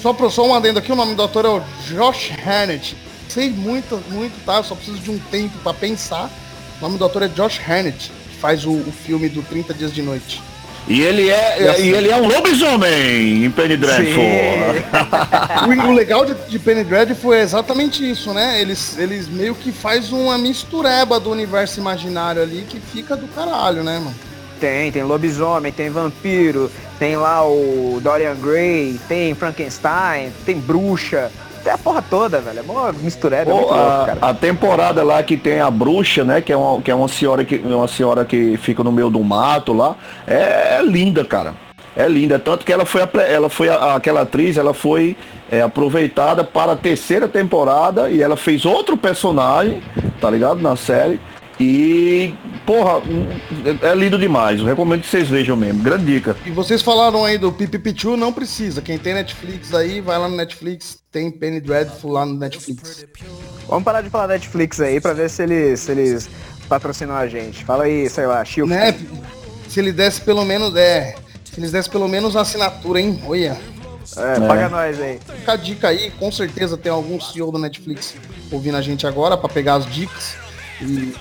Só, pro, só um adendo aqui, o nome do ator é o Josh Harnett. Sei muito, muito, tá? Eu só preciso de um tempo pra pensar. O nome do ator é Josh Harnett, que faz o, o filme do 30 Dias de Noite. E ele é, E assim- e ele é um lobisomem em Penny Dreadful. O, legal de, de Penny Dreadful foi exatamente isso, né? Eles, eles meio que faz uma mistureba do universo imaginário ali que fica do caralho, né, mano? Tem, tem lobisomem, tem vampiro, tem lá o Dorian Gray, tem Frankenstein, tem bruxa. Tem a porra toda, velho. É uma é muito Pô, louco, a, cara. a temporada lá que tem a bruxa, né? Que é uma, que é uma senhora que uma senhora que fica no meio do mato lá, é, é linda, cara. É linda, tanto que ela foi apre- ela foi a- aquela atriz, ela foi é, aproveitada para a terceira temporada e ela fez outro personagem, tá ligado, na série. E porra, é lindo demais. Eu recomendo que vocês vejam mesmo. Grande dica. E vocês falaram aí do Pipi Pichu, não precisa. Quem tem Netflix aí, vai lá no Netflix, tem Penny Dreadful lá no Netflix. Vamos parar de falar Netflix aí pra ver se eles, se eles patrocinam a gente. Fala aí, sei lá, Shield. Né? Se ele desse pelo menos, é. Se eles dessem pelo menos a assinatura, hein? Olha. É, paga nós aí. Fica a dica aí, com certeza tem algum CEO da Netflix ouvindo a gente agora pra pegar as dicas e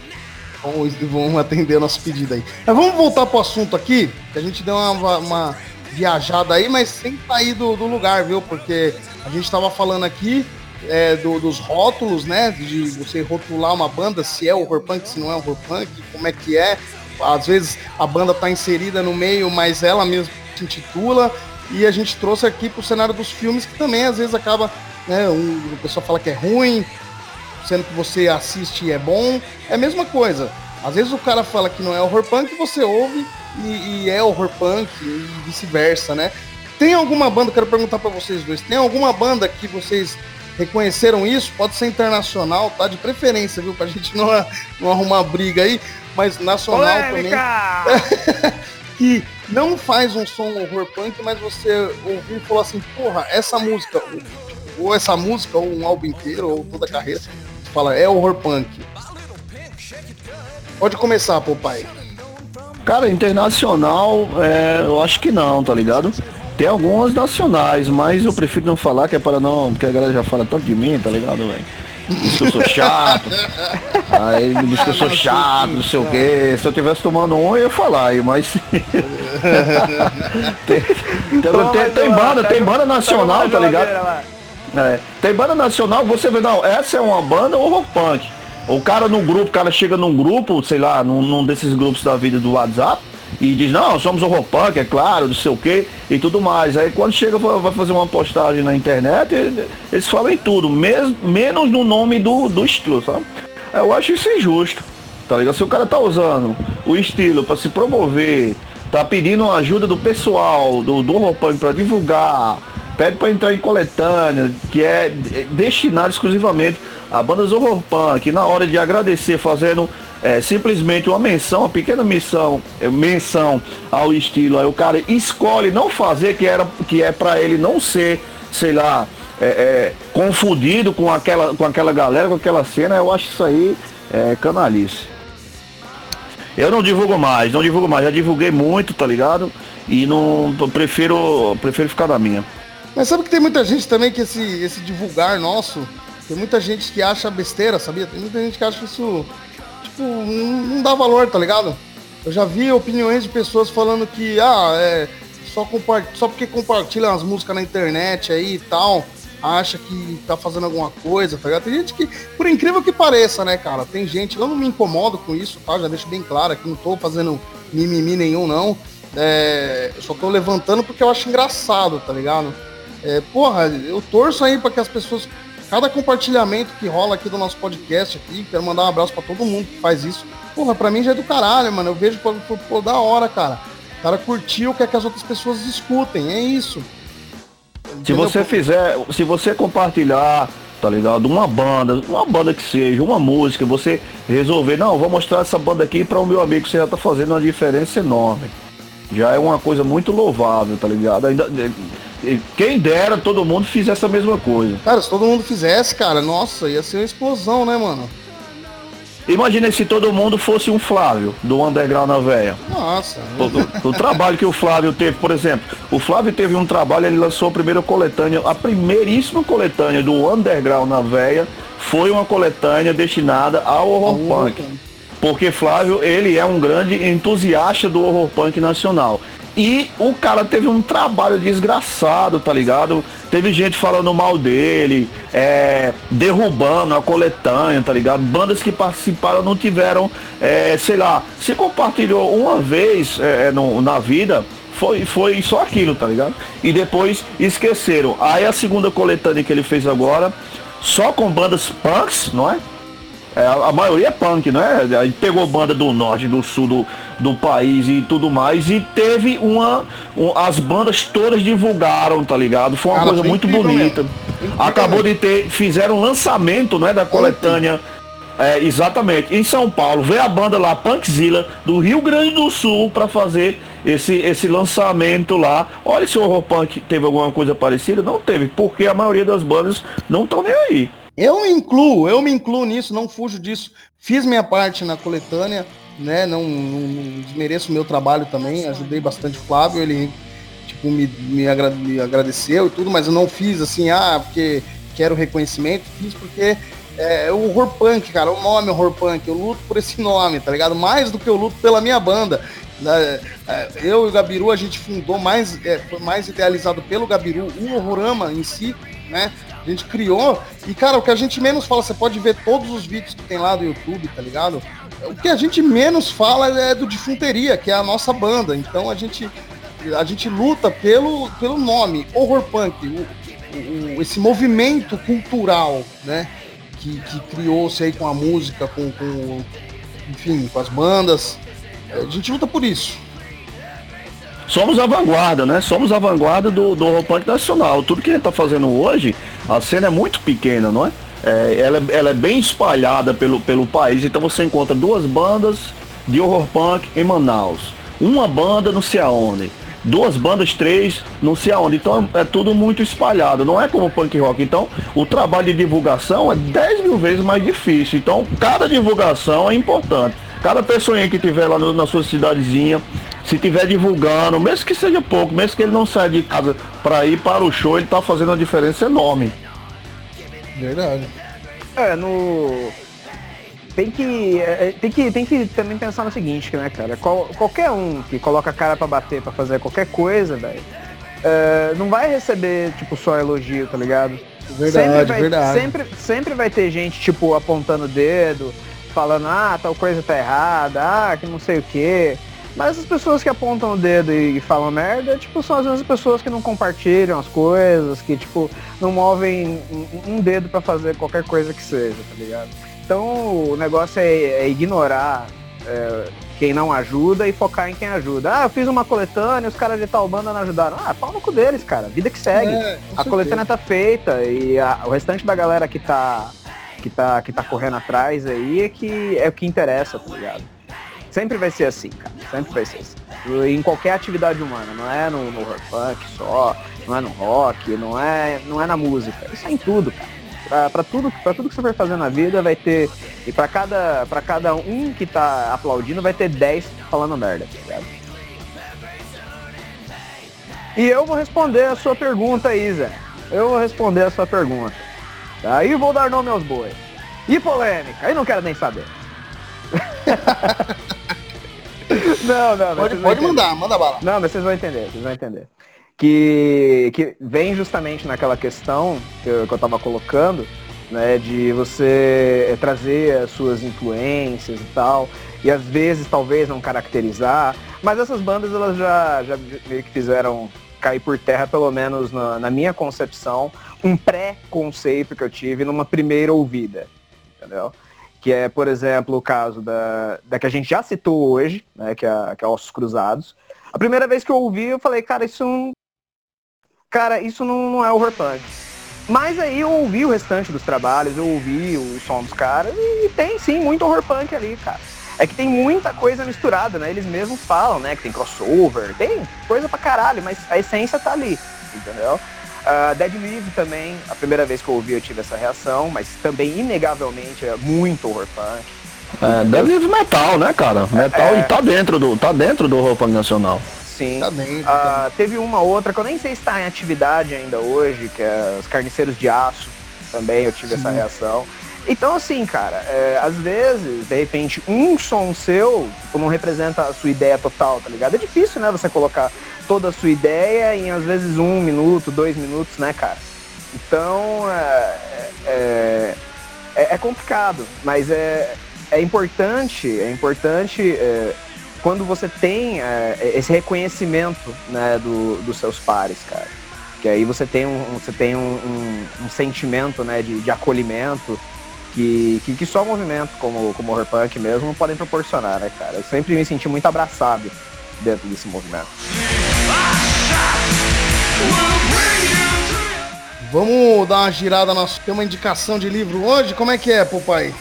vão, vão atender o nosso pedido aí. Mas vamos voltar pro assunto aqui, que a gente deu uma, uma viajada aí, mas sem sair do, do lugar, viu? Porque a gente tava falando aqui é, do- dos rótulos, né? De você rotular uma banda, se é horror punk, se não é horror punk, como é que é. Às vezes a banda tá inserida no meio, mas ela mesma se intitula. E a gente trouxe aqui pro cenário dos filmes, que também às vezes acaba, né? Um, o pessoal fala que é ruim, sendo que você assiste e é bom. É a mesma coisa. Às vezes o cara fala que não é horror punk, você ouve e, e é horror punk e vice-versa, né? Tem alguma banda, quero perguntar pra vocês dois, tem alguma banda que vocês reconheceram isso? Pode ser internacional, tá? De preferência, viu? Pra gente não, não arrumar briga aí, mas nacional também que não faz um som horror punk, mas você ouviu e falou assim, porra, essa música, ou- essa música, ou um álbum inteiro, ou toda a carreira, fala, é horror punk. Pode começar, pô, pai. Cara, internacional, é, eu acho que não, tá ligado? Tem algumas nacionais, mas eu prefiro não falar, que é para não. Porque a galera já fala tanto de mim, tá ligado, velho? Diz que eu sou chato. Aí me diz que eu sou chato, não sei o quê. Se eu tivesse tomando um, eu ia falar aí, mas. tem, tem, tem- tem banda, tem banda nacional, tá ligado? É, tem banda nacional, você vê, não, essa é uma banda ou rock punk. O cara no grupo, o cara chega num grupo, sei lá, num, num desses grupos da vida do WhatsApp e diz, não, somos o rock punk, é claro, não sei o que e tudo mais. Aí quando chega vai fazer uma postagem na internet, ele- eles falam em tudo, mes- menos no nome do, do estilo, sabe? Eu acho isso injusto, tá ligado? Se o cara tá usando o estilo para se promover, tá pedindo ajuda do pessoal, do, do rock punk para divulgar, pede para entrar em coletânea, que é destinado exclusivamente a bandas horror punk, na hora de agradecer, fazendo é, simplesmente uma menção, uma pequena menção, é, menção ao estilo, aí o cara escolhe não fazer, que, era, que é para ele não ser, sei lá, é, é, confundido com aquela, com aquela galera, com aquela cena, eu acho isso aí é, canalice. Eu não divulgo mais, não divulgo mais, já divulguei muito, tá ligado? E não prefiro, prefiro ficar na minha. Mas sabe que tem muita gente também que esse, esse divulgar nosso, tem muita gente que acha besteira, sabia? Tem muita gente que acha isso, tipo, não, dá valor, tá ligado? Eu já vi opiniões de pessoas falando que, ah, é, só, só porque compartilham as músicas na internet aí e tal, acha que tá fazendo alguma coisa, tá ligado? Tem gente que, por incrível que pareça, né, cara, tem gente, eu não me incomodo com isso, tá? Já deixo bem claro aqui, não tô fazendo mimimi nenhum, não. É, eu só tô levantando porque eu acho engraçado, tá ligado? É, porra, eu torço aí para que as pessoas. Cada compartilhamento que rola aqui do nosso podcast aqui, quero mandar um abraço para todo mundo que faz isso. Porra, pra mim já é do caralho, mano. Eu vejo por, por, por da hora, cara. O cara curtiu o que, é que as outras pessoas discutem, é isso. Se você fizer, se você compartilhar, tá ligado? Uma banda, uma banda que seja, uma música, você resolver, não, vou mostrar essa banda aqui para o meu amigo, você já tá fazendo uma diferença enorme. Já é uma coisa muito louvável, tá ligado? Ainda, quem dera todo mundo fizesse a mesma coisa. Cara, se todo mundo fizesse, cara, nossa, ia ser uma explosão, né, mano? Imagina se todo mundo fosse um Flávio, do Underground na Véia. Nossa. O, o, trabalho que o Flávio teve, por exemplo, o Flávio teve um trabalho, ele lançou a primeira coletânea, a primeiríssima coletânea do Underground na Véia foi uma coletânea destinada ao horror punk. Porque Flávio, ele é um grande entusiasta do horror punk nacional. E o cara teve um trabalho desgraçado, tá ligado? Teve gente falando mal dele, é, derrubando a coletânea, tá ligado? Bandas que participaram não tiveram, é, sei lá, se compartilhou uma vez é, é no, na vida, foi, foi só aquilo, tá ligado? E depois esqueceram. Aí a segunda coletânea que ele fez agora, só com bandas punks, não é? É, a, maioria é punk, né? Aí pegou banda do norte, do sul do, do país e tudo mais. E teve uma. Um, as bandas todas divulgaram, tá ligado? Foi uma Cara, coisa muito bonita. Acabou de ter. Fizeram um lançamento né, da coletânea. É, exatamente. Em São Paulo, veio a banda lá, Punkzilla, do Rio Grande do Sul, para fazer esse, esse lançamento lá. Olha se o horror punk teve alguma coisa parecida. Não teve, porque a maioria das bandas não estão nem aí. Eu me incluo, eu me incluo nisso, não fujo disso. Fiz minha parte na coletânea, né? Não, não, não desmereço o meu trabalho também. Ajudei bastante o Flávio, ele tipo, me, me, agra me agradeceu e tudo, mas eu não fiz assim, ah, porque quero reconhecimento, fiz porque é, o horror punk, cara, o nome horror punk, eu luto por esse nome, tá ligado? Mais do que eu luto pela minha banda. Né? É, eu e o Gabiru, a gente fundou mais, é, foi mais idealizado pelo Gabiru, o Horrorama em si, né? A gente criou. E, cara, o que a gente menos fala, você pode ver todos os vídeos que tem lá do YouTube, tá ligado? O que a gente menos fala é do Difunteria, que é a nossa banda. Então a gente, a gente luta pelo, pelo nome, Horror Punk, o, o, esse movimento cultural, né? Que, que criou-se aí com a música, com, com, enfim, com as bandas. A gente luta por isso somos a vanguarda, né? Somos a vanguarda do, do horror punk nacional. Tudo que a gente tá fazendo hoje, a cena é muito pequena, não é? é ela, ela, é bem espalhada pelo, pelo país, então você encontra duas bandas de horror punk em Manaus. Uma banda não sei aonde. Duas bandas, três, não sei aonde. Então é tudo muito espalhado, não é como punk rock. Então o trabalho de divulgação é 10 mil vezes mais difícil. Então cada divulgação é importante. Cada pessoa que tiver lá no, na sua cidadezinha, se tiver divulgando, mesmo que seja pouco, mesmo que ele não saia de casa para ir para o show, ele tá fazendo uma diferença enorme. Verdade. É, no tem que, é, é, tem que tem que também pensar no seguinte, né, cara? Qual, qualquer um que coloca a cara para bater, para fazer qualquer coisa, velho, é, não vai receber tipo só elogio, tá ligado? Verdade, sempre vai, verdade. Sempre, sempre vai ter gente tipo apontando o dedo, falando ah tal coisa tá errada, ah que não sei o que. Mas as pessoas que apontam o dedo e falam merda, tipo, são as mesmas pessoas que não compartilham as coisas, que, tipo, não movem um dedo para fazer qualquer coisa que seja, tá ligado? Então o negócio é, é ignorar é, quem não ajuda e focar em quem ajuda. Ah, eu fiz uma coletânea, os caras de tal banda não ajudaram. Ah, pau no cu deles, cara. Vida que segue. É, a coletânea tá feita e a, o restante da galera que tá, que, tá, que tá correndo atrás aí é que é o que interessa, tá ligado? Sempre vai ser assim, cara. Sempre vai ser assim. Em qualquer atividade humana, não é no, no funk só, não é no rock, não é, não é na música. Isso é em tudo, cara. Pra, pra, tudo, pra tudo que você for fazer na vida vai ter. E pra cada, pra cada um que tá aplaudindo vai ter 10 falando merda, tá? E eu vou responder a sua pergunta Zé. Eu vou responder a sua pergunta. Aí vou dar nome aos bois. E polêmica? Aí não quero nem saber. não, não, Pode, pode mandar, manda bala. Não, mas vocês vão entender, vocês vão entender. Que, que vem justamente naquela questão que eu, que eu tava colocando, né, de você trazer as suas influências e tal, e às vezes talvez não caracterizar, mas essas bandas elas já, já meio que fizeram cair por terra, pelo menos na, na minha concepção, um pré-conceito que eu tive numa primeira ouvida, entendeu? Que é, por exemplo, o caso da, da que a gente já citou hoje, né, que é, que é Ossos Cruzados. A primeira vez que eu ouvi, eu falei, cara, isso não... Cara, isso não, não é horror punk. Mas aí eu ouvi o restante dos trabalhos, eu ouvi o som dos caras e tem sim muito horror punk ali, cara. É que tem muita coisa misturada, né? Eles mesmos falam, né? Que tem crossover, tem coisa pra caralho, mas a essência tá ali, entendeu? Uh, Dead Live também, a primeira vez que eu ouvi eu tive essa reação, mas também inegavelmente é muito horror punk. É, Dead Live metal, né, cara? Metal é... e tá dentro do, tá dentro do horror punk nacional. Sim. Tá dentro, tá uh, teve uma outra que eu nem sei se está em atividade ainda hoje, que é os Carniceiros de Aço. Também eu tive Sim. essa reação. Então, assim, cara, é, às vezes, de repente, um som seu tipo, não representa a sua ideia total, tá ligado? É difícil, né, você colocar toda a sua ideia em às vezes um minuto, dois minutos, né, cara? Então é, é, é, é complicado, mas é, é importante, é importante é, quando você tem é, esse reconhecimento né, do, dos seus pares, cara. Que aí você tem um, você tem um, um, um sentimento né, de, de acolhimento que, que, que, só movimento como, como o punk mesmo podem proporcionar, né, cara? Eu sempre me senti muito abraçado dentro desse movimento. Vamos dar uma girada nossa. Tem uma indicação de livro hoje? Como é que é, papai?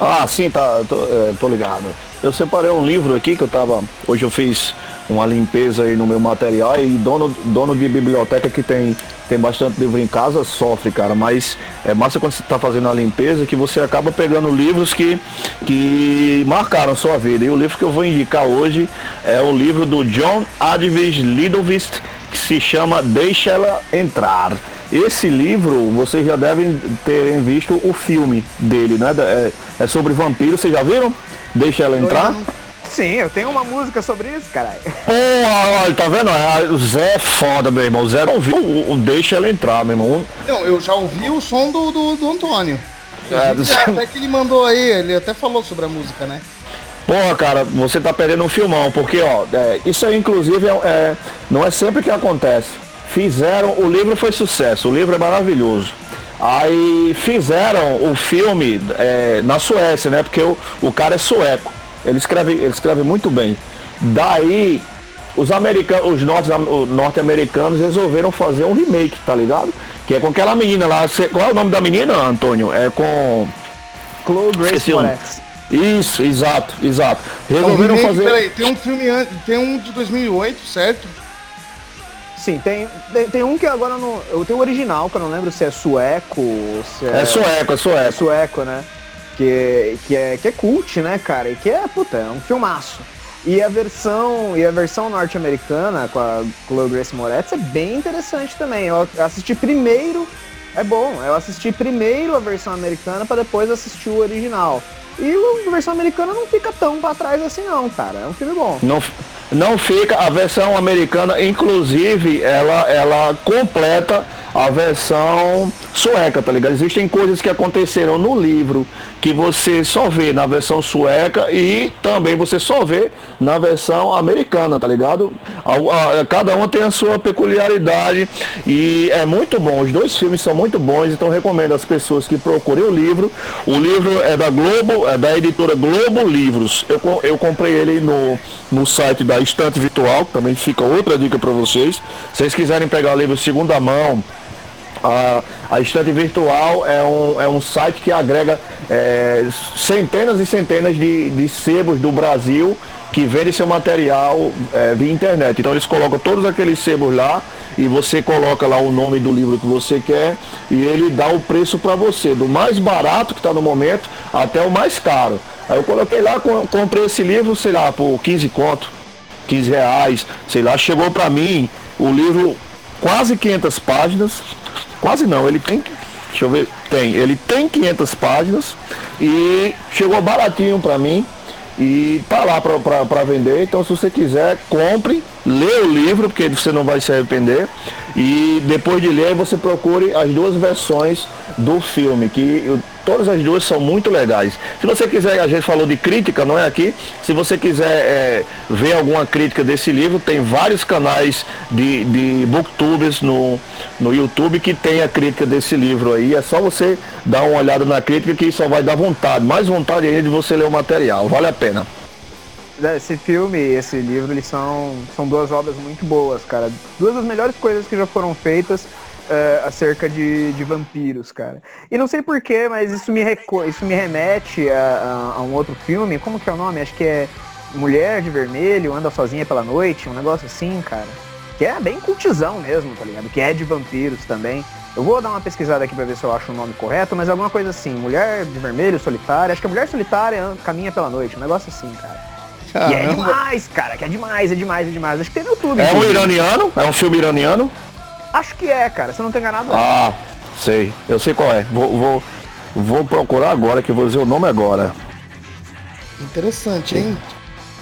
Ah, sim, tá, tô, é, tô ligado. Eu separei um livro aqui que eu tava. Hoje eu fiz uma limpeza aí no meu material e dono, dono de biblioteca que tem, tem bastante livro em casa sofre, cara. Mas é massa quando você está fazendo a limpeza que você acaba pegando livros que, que marcaram sua vida. E o livro que eu vou indicar hoje é o livro do John Advis Lidovist, que se chama Deixa Ela Entrar. Esse livro, vocês já devem ter visto o filme dele, né? É, é sobre vampiros, vocês já viram? Deixa ela entrar? Sim, eu tenho uma música sobre isso, caralho. Porra, olha, tá vendo? Ah, o Zé é foda, meu irmão. O Zé não viu, o, deixa ela entrar, meu irmão. Não, eu já ouvi o som do, do, do Antônio. É, do... Até que ele mandou aí, ele até falou sobre a música, né? Porra, cara, você tá perdendo um filmão, porque, ó, é, isso aí, inclusive, é, é, não é sempre que acontece. Fizeram, o livro foi sucesso, o livro é maravilhoso. Aí fizeram o filme é, na Suécia, né? Porque o, o cara é sueco. Ele escreve, ele escreve muito bem. Daí, os americanos, os norte-americanos resolveram fazer um remake, tá ligado? Que é com aquela menina lá. Qual é o nome da menina, Antônio? É com. Chloe Grace Moretz. Isso, exato, exato. Resolveram remake, fazer. Peraí, tem um filme, tem um de 2008, certo? Sim, tem, tem, tem, um que agora não. Eu tenho o original, que eu não lembro se é sueco se é. É sueco, é sueco. É sueco, né? Que, que, é, que é cult, né, cara? E que é, puta, é um filmaço. E a versão, e a versão norte-americana com a Chloe Grace Moretz é bem interessante também. Eu assisti primeiro, é bom, eu assisti primeiro a versão americana para depois assistir o original. E a versão americana não fica tão para trás assim não, cara. É um filme bom. Não, não fica, a versão americana, inclusive, ela, ela completa a versão sueca, tá ligado? Existem coisas que aconteceram no livro que você só vê na versão sueca e também você só vê na versão americana, tá ligado? A, a, cada uma tem a sua peculiaridade e é muito bom. Os dois filmes são muito bons, então recomendo às pessoas que procurem o livro. O livro é da Globo, é da editora Globo Livros. Eu, eu comprei ele no, no site da Estante Virtual, também fica outra dica para vocês. Se vocês quiserem pegar livro segunda mão, A, a Estante Virtual é um, é um site que agrega é, centenas e centenas de, de sebos do Brasil que vendem seu material é, via internet. Então eles colocam todos aqueles sebos lá e você coloca lá o nome do livro que você quer e ele dá o preço para você, do mais barato que está no momento até o mais caro. Aí eu coloquei lá, comprei esse livro, sei lá, por 15 conto, 15 reais, sei lá, chegou para mim o livro quase 500 páginas, quase não, ele tem, deixa eu ver, tem, ele tem 500 páginas e chegou baratinho para mim e tá lá para vender. Então se você quiser, compre, lê o livro, porque você não vai se arrepender. E depois de ler, você procure as duas versões do filme, que todas as duas são muito legais. Se você quiser, a gente falou de crítica, não é aqui? Se você quiser é, ver alguma crítica desse livro, tem vários canais de, de booktubers no, no YouTube que tem a crítica desse livro aí. É só você dar uma olhada na crítica que só vai dar vontade, mais vontade ainda de você ler o material. Vale a pena. Esse filme e esse livro, eles são, são duas obras muito boas, cara. Duas das melhores coisas que já foram feitas uh, acerca de, de vampiros, cara. E não sei porquê, mas isso me, isso me remete a, a, a, um outro filme. Como que é o nome? Acho que é Mulher de Vermelho, Anda Sozinha pela Noite, um negócio assim, cara. Que é bem cultizão mesmo, tá ligado? Que é de vampiros também. Eu vou dar uma pesquisada aqui pra ver se eu acho o nome correto, mas alguma coisa assim, Mulher de Vermelho, Solitária. Acho que a Mulher Solitária caminha pela noite, um negócio assim, cara. Caramba. E é demais, cara, que é demais, é demais, é demais. Acho que tem no YouTube. É um iraniano? É um filme iraniano? Acho que é, cara, eu não tem enganado. É. Ah, sei. Eu sei qual é. Vou, vou, vou procurar agora, que eu vou dizer o nome agora. Interessante, hein?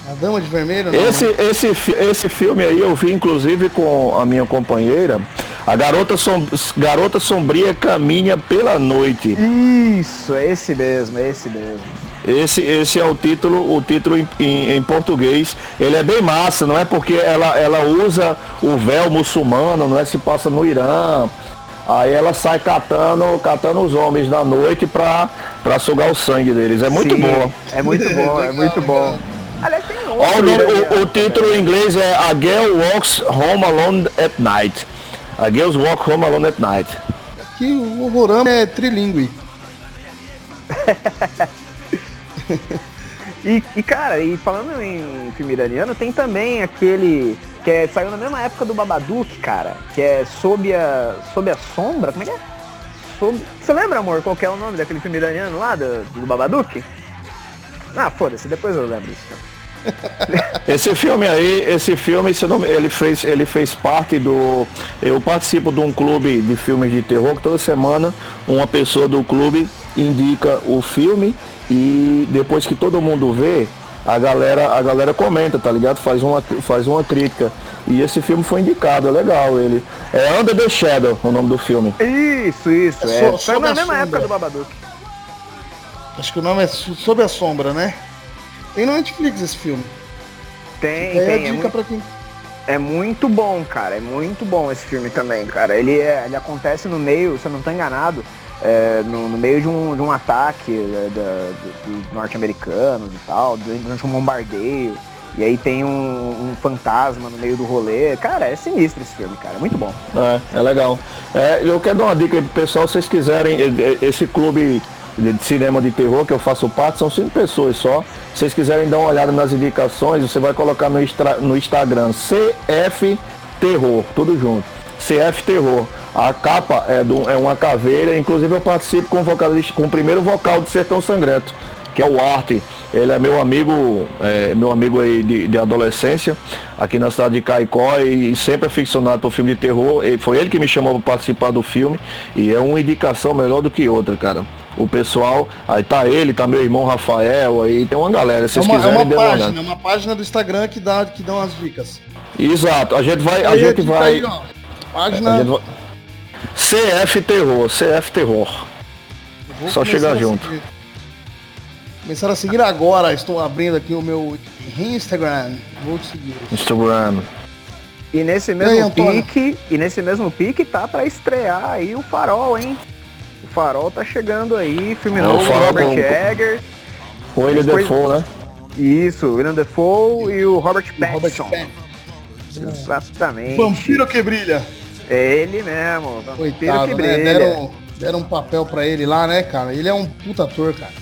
A Dama de Vermelho? Não, esse, né? esse, esse filme aí eu vi inclusive com a minha companheira. A garota, som, garota sombria caminha pela noite. Isso, é esse mesmo, é esse mesmo. Esse, esse é o título, o título em, em, em, português. Ele é bem massa, não é porque ela, ela usa o véu muçulmano, não é se passa no Irã. Aí ela sai catando, catando os homens na noite pra, pra sugar o sangue deles. É muito Sim, bom. É muito bom, é muito bom. Aliás, tem outro, o, o, o, título em inglês é A Girl Walks Home Alone at Night. A Girls Walk Home Alone at Night. Aqui o Horama é trilingue. e, e, cara, e falando em filme iraniano, tem também aquele que é, saiu na mesma época do Babadook, cara, que é Sob a, Sob a Sombra, como é que é? Sob... Você lembra, amor, qual é o nome daquele filme iraniano lá, do, do Babadook? Ah, foda-se, depois eu lembro isso. Esse filme aí, esse filme, ele fez, ele fez parte do. Eu participo de um clube de filmes de terror que toda semana uma pessoa do clube indica o filme e depois que todo mundo vê, a galera, a galera comenta, tá ligado? Faz uma, faz uma crítica. E esse filme foi indicado, é legal ele. É Under the Shadow o nome do filme. Isso, isso. É, é. Foi na mesma época do Babadook. Acho que o nome é Sob a Sombra, né? Tem no Netflix esse filme. Tem, tem. É, dica é, muito, quem... é muito bom, cara. É muito bom esse filme também, cara. Ele, é, ele acontece no meio, se eu não tô enganado, é, no, no, meio de um, de um ataque né, dos norte-americanos e tal, durante um bombardeio. E aí tem um, um, fantasma no meio do rolê. Cara, é sinistro esse filme, cara. É muito bom. É, é legal. É, eu quero dar uma dica aí pro pessoal, se vocês quiserem, esse clube de cinema de terror que eu faço parte, são cinco pessoas só. Se vocês quiserem dar uma olhada nas indicações, você vai colocar no, extra, no Instagram CF Terror, tudo junto. CF Terror. A capa é, do, é uma caveira, inclusive eu participo com o vocalista, com o primeiro vocal do Sertão Sangrento, que é o Arte. Ele é meu amigo, é, meu amigo aí de, de, adolescência, aqui na cidade de Caicó, e sempre aficionado por filme de terror. E foi ele que me chamou para participar do filme, e é uma indicação melhor do que outra, cara. O pessoal, aí tá ele, tá meu irmão Rafael, aí tem uma galera, se vocês é uma, quiserem, é uma página, uma, uma página do Instagram que dá, que dão as dicas. Exato, a gente vai, a gente vai. Página. Vai... CF Terror, CF Terror. Só chegar junto. Começar a seguir agora. Estou abrindo aqui o meu Instagram. Vou te seguir. Instagram. E nesse mesmo aí, pique, e nesse mesmo pique tá para estrear aí o Farol, hein? O Farol tá chegando aí, filme é, novo do Robert com, Eggers. O William Defoe, né? Isso, o William Defoe e o Robert Pattinson. Exatamente. Vampiro que brilha. É ele mesmo. Coitado, que né? Deram, deram um papel pra ele lá, né, cara? Ele é um puta ator, cara.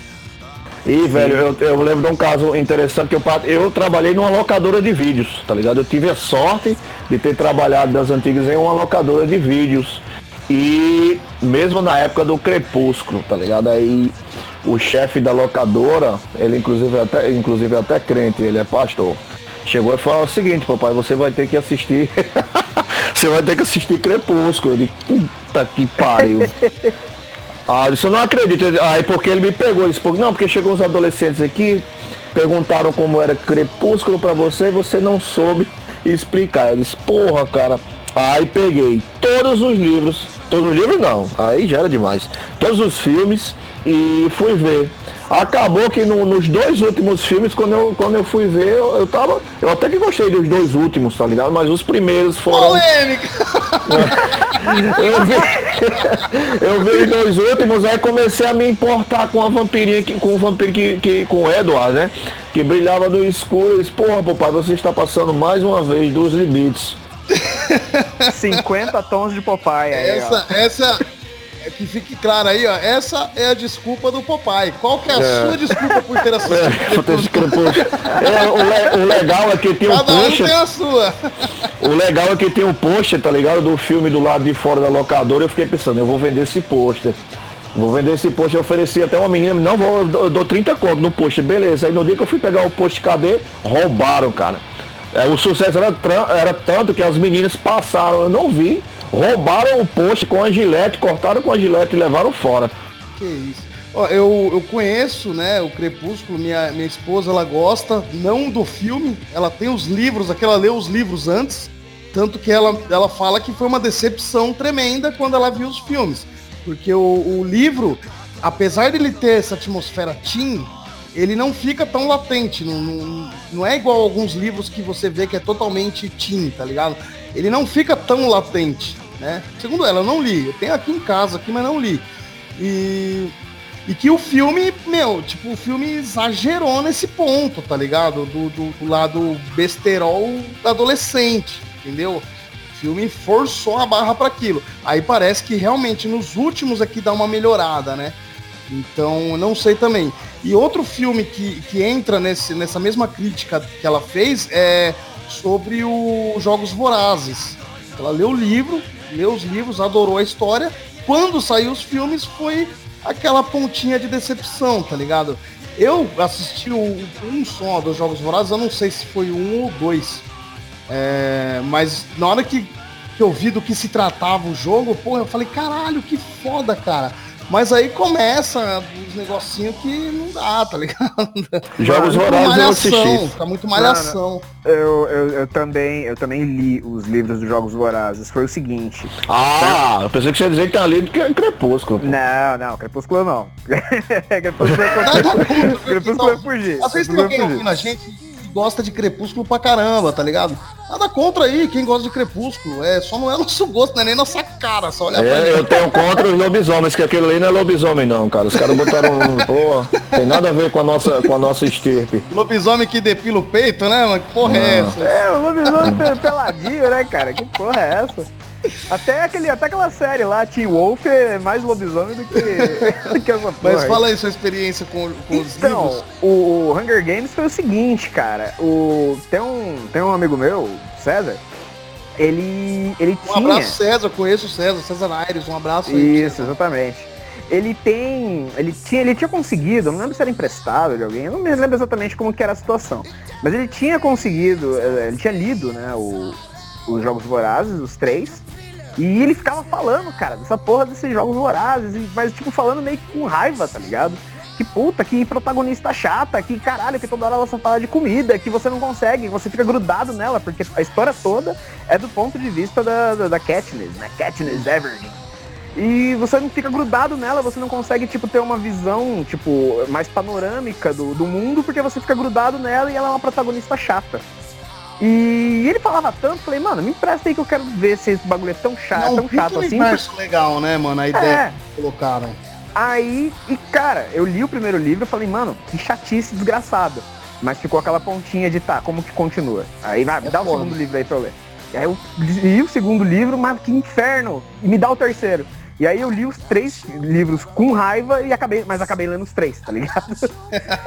E, velho, eu, eu lembro de um caso interessante que eu, eu trabalhei numa locadora de vídeos, tá ligado? Eu tive a sorte de ter trabalhado das antigas em uma locadora de vídeos. E mesmo na época do Crepúsculo, tá ligado? Aí o chefe da locadora, ele inclusive é até, inclusive é até crente, ele é pastor. Chegou e falou o seguinte, papai, você vai ter que assistir. você vai ter que assistir Crepúsculo. Disse, puta que pariu. Ah, isso eu não acredito. Aí porque ele me pegou, ele disse, não, porque chegou uns adolescentes aqui, perguntaram como era crepúsculo para você e você não soube explicar. Eu disse, porra, cara. Aí peguei todos os livros, todos os livros não, aí já era demais. Todos os filmes e fui ver. Acabou que no, nos dois últimos filmes, quando eu, quando eu fui ver, eu, eu tava. Eu até que gostei dos dois últimos, tá ligado? Mas os primeiros foram. Polêmica! eu, vi, eu vi os dois últimos, aí comecei a me importar com a vampirinha, com o vampiro que, que, com o Edward, né? Que brilhava no escuro. Eu disse, porra, papai, você está passando mais uma vez dos limites. 50 tons de Popeye. Aí, essa, ó. essa, é que fique claro aí, ó. Essa é a desculpa do Popeye. Qual que é a é. sua desculpa por ter assistido? É, o, le, o, legal é que tem um Cada um tem a sua. O legal é que tem um pôster, tá ligado? Do filme do lado de fora da locadora. Eu fiquei pensando, eu vou vender esse pôster. Vou vender esse pôster. Eu ofereci até uma menina, não, vou, eu dou 30 conto no pôster. Beleza. Aí no dia que eu fui pegar o pôster, cadê? Roubaram, cara. É, o sucesso era, era tanto que as meninas passaram, eu não vi, roubaram o poste com a gilete, cortaram com a gilete e levaram fora. Que isso. Ó, eu, eu conheço, né, o Crepúsculo, minha, minha esposa, ela gosta, não do filme, ela tem os livros, aquela leu os livros antes, tanto que ela, ela fala que foi uma decepção tremenda quando ela viu os filmes. Porque o, o livro, apesar de ele ter essa atmosfera teen, ele não fica tão latente. Não, não, não é igual alguns livros que você vê que é totalmente teen, tá ligado? Ele não fica tão latente, né? Segundo ela, eu não li. Eu tenho aqui em casa, aqui, mas não li. E, e que o filme, meu, tipo, o filme exagerou nesse ponto, tá ligado? Do, do, do lado besterol adolescente, entendeu? O filme forçou a barra para aquilo. Aí parece que realmente nos últimos aqui dá uma melhorada, né? Então, não sei também. E outro filme que, que entra nesse, nessa mesma crítica que ela fez é sobre os Jogos Vorazes. Ela leu o livro, leu os livros, adorou a história. Quando saiu os filmes, foi aquela pontinha de decepção, tá ligado? Eu assisti um só dos Jogos Vorazes, eu não sei se foi um ou dois. É, mas na hora que, que eu vi do que se tratava o jogo, pô, eu falei, caralho, que foda, cara. Mas aí começa os negocinhos que não dá, tá ligado? Jogos Vorazes eu assisti. Fica muito malhação. Eu, eu, eu, também, eu também li os livros dos Jogos Vorazes. Foi o seguinte. Ah, eu pensei que você ia dizer que tinha lido que é Crepúsculo. Não, não, Crepúsculo não. Crepúsculo é Crepúsculo é fugir. Vocês alguém ouvindo a gente gosta de Crepúsculo pra caramba, tá ligado? Nada contra aí, quem gosta de Crepúsculo. É, só não é nosso gosto, não é nem nossa cara, só olha é, pra Eu tenho contra os lobisomens, que aquele ali não é lobisomem não, cara. Os caras botaram, pô, tem nada a ver com a nossa, com a nossa estirpe. Lobisomem que depila o peito, né, mano? Que porra é essa? É, o lobisomem peladinho, né, cara? Que porra é essa? Até, aquele, até aquela série lá, Teen Wolf, é mais lobisomem do que, do que essa Mas fala aí sua experiência com, com os então, livros. O, o Hunger Games foi o seguinte, cara. O, tem, um, tem um amigo meu, César, ele, ele um tinha... Um abraço, César. Conheço o César, César Aires. Um abraço aí. Isso, exatamente. Ele tem. Ele tinha, ele tinha conseguido, não lembro se era emprestado de alguém, eu não me lembro exatamente como que era a situação. Mas ele tinha conseguido, eh, ele tinha lido, né, o, os Jogos Vorazes, os três. E ele ficava falando, cara, dessa porra desses Jogos Vorazes, mas tipo, falando meio que com raiva, tá ligado? Que puta, que protagonista chata, que caralho, que toda hora ela só fala de comida, que você não consegue, você fica grudado nela, porque a história toda é do ponto de vista da, da, da Katniss, né? Katniss Everdeen. E você não fica grudado nela, você não consegue, tipo, ter uma visão, tipo, mais panorâmica do, do mundo, porque você fica grudado nela e ela é uma protagonista chata. E ele falava tanto, falei, mano, me empresta aí que eu quero ver se esse bagulho é tão chato, Não, tão chato assim. Porque... legal, né, mano? A ideia é. que colocaram. Aí, e cara, eu li o primeiro livro e falei, mano, que chatice desgraçada. Mas ficou aquela pontinha de tá, como que continua? Aí vai, é dá o segundo livro aí pra eu ler. Aí eu li o segundo livro, mas que inferno! E me dá o terceiro. E aí eu li os três livros com raiva e acabei, mas acabei lendo os três, tá ligado?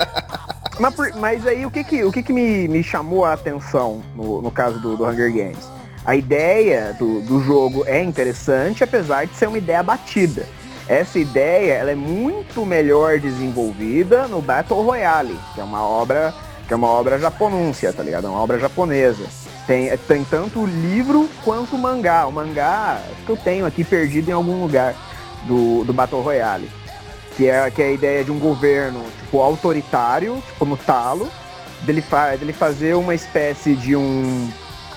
mas, por, mas, aí o que que, o que, que me, me chamou a atenção no, no caso do, do Hunger Games? A ideia do, do jogo é interessante, apesar de ser uma ideia batida. Essa ideia ela é muito melhor desenvolvida no Battle Royale, que é uma obra que é uma obra japonúncia, tá ligado? É uma obra japonesa. Tem, tem tanto o livro quanto o mangá. O mangá que eu tenho aqui perdido em algum lugar do, do Battle Royale. Que é, que é a ideia de um governo, tipo, autoritário, tipo, no talo, dele, fa dele fazer uma espécie de um,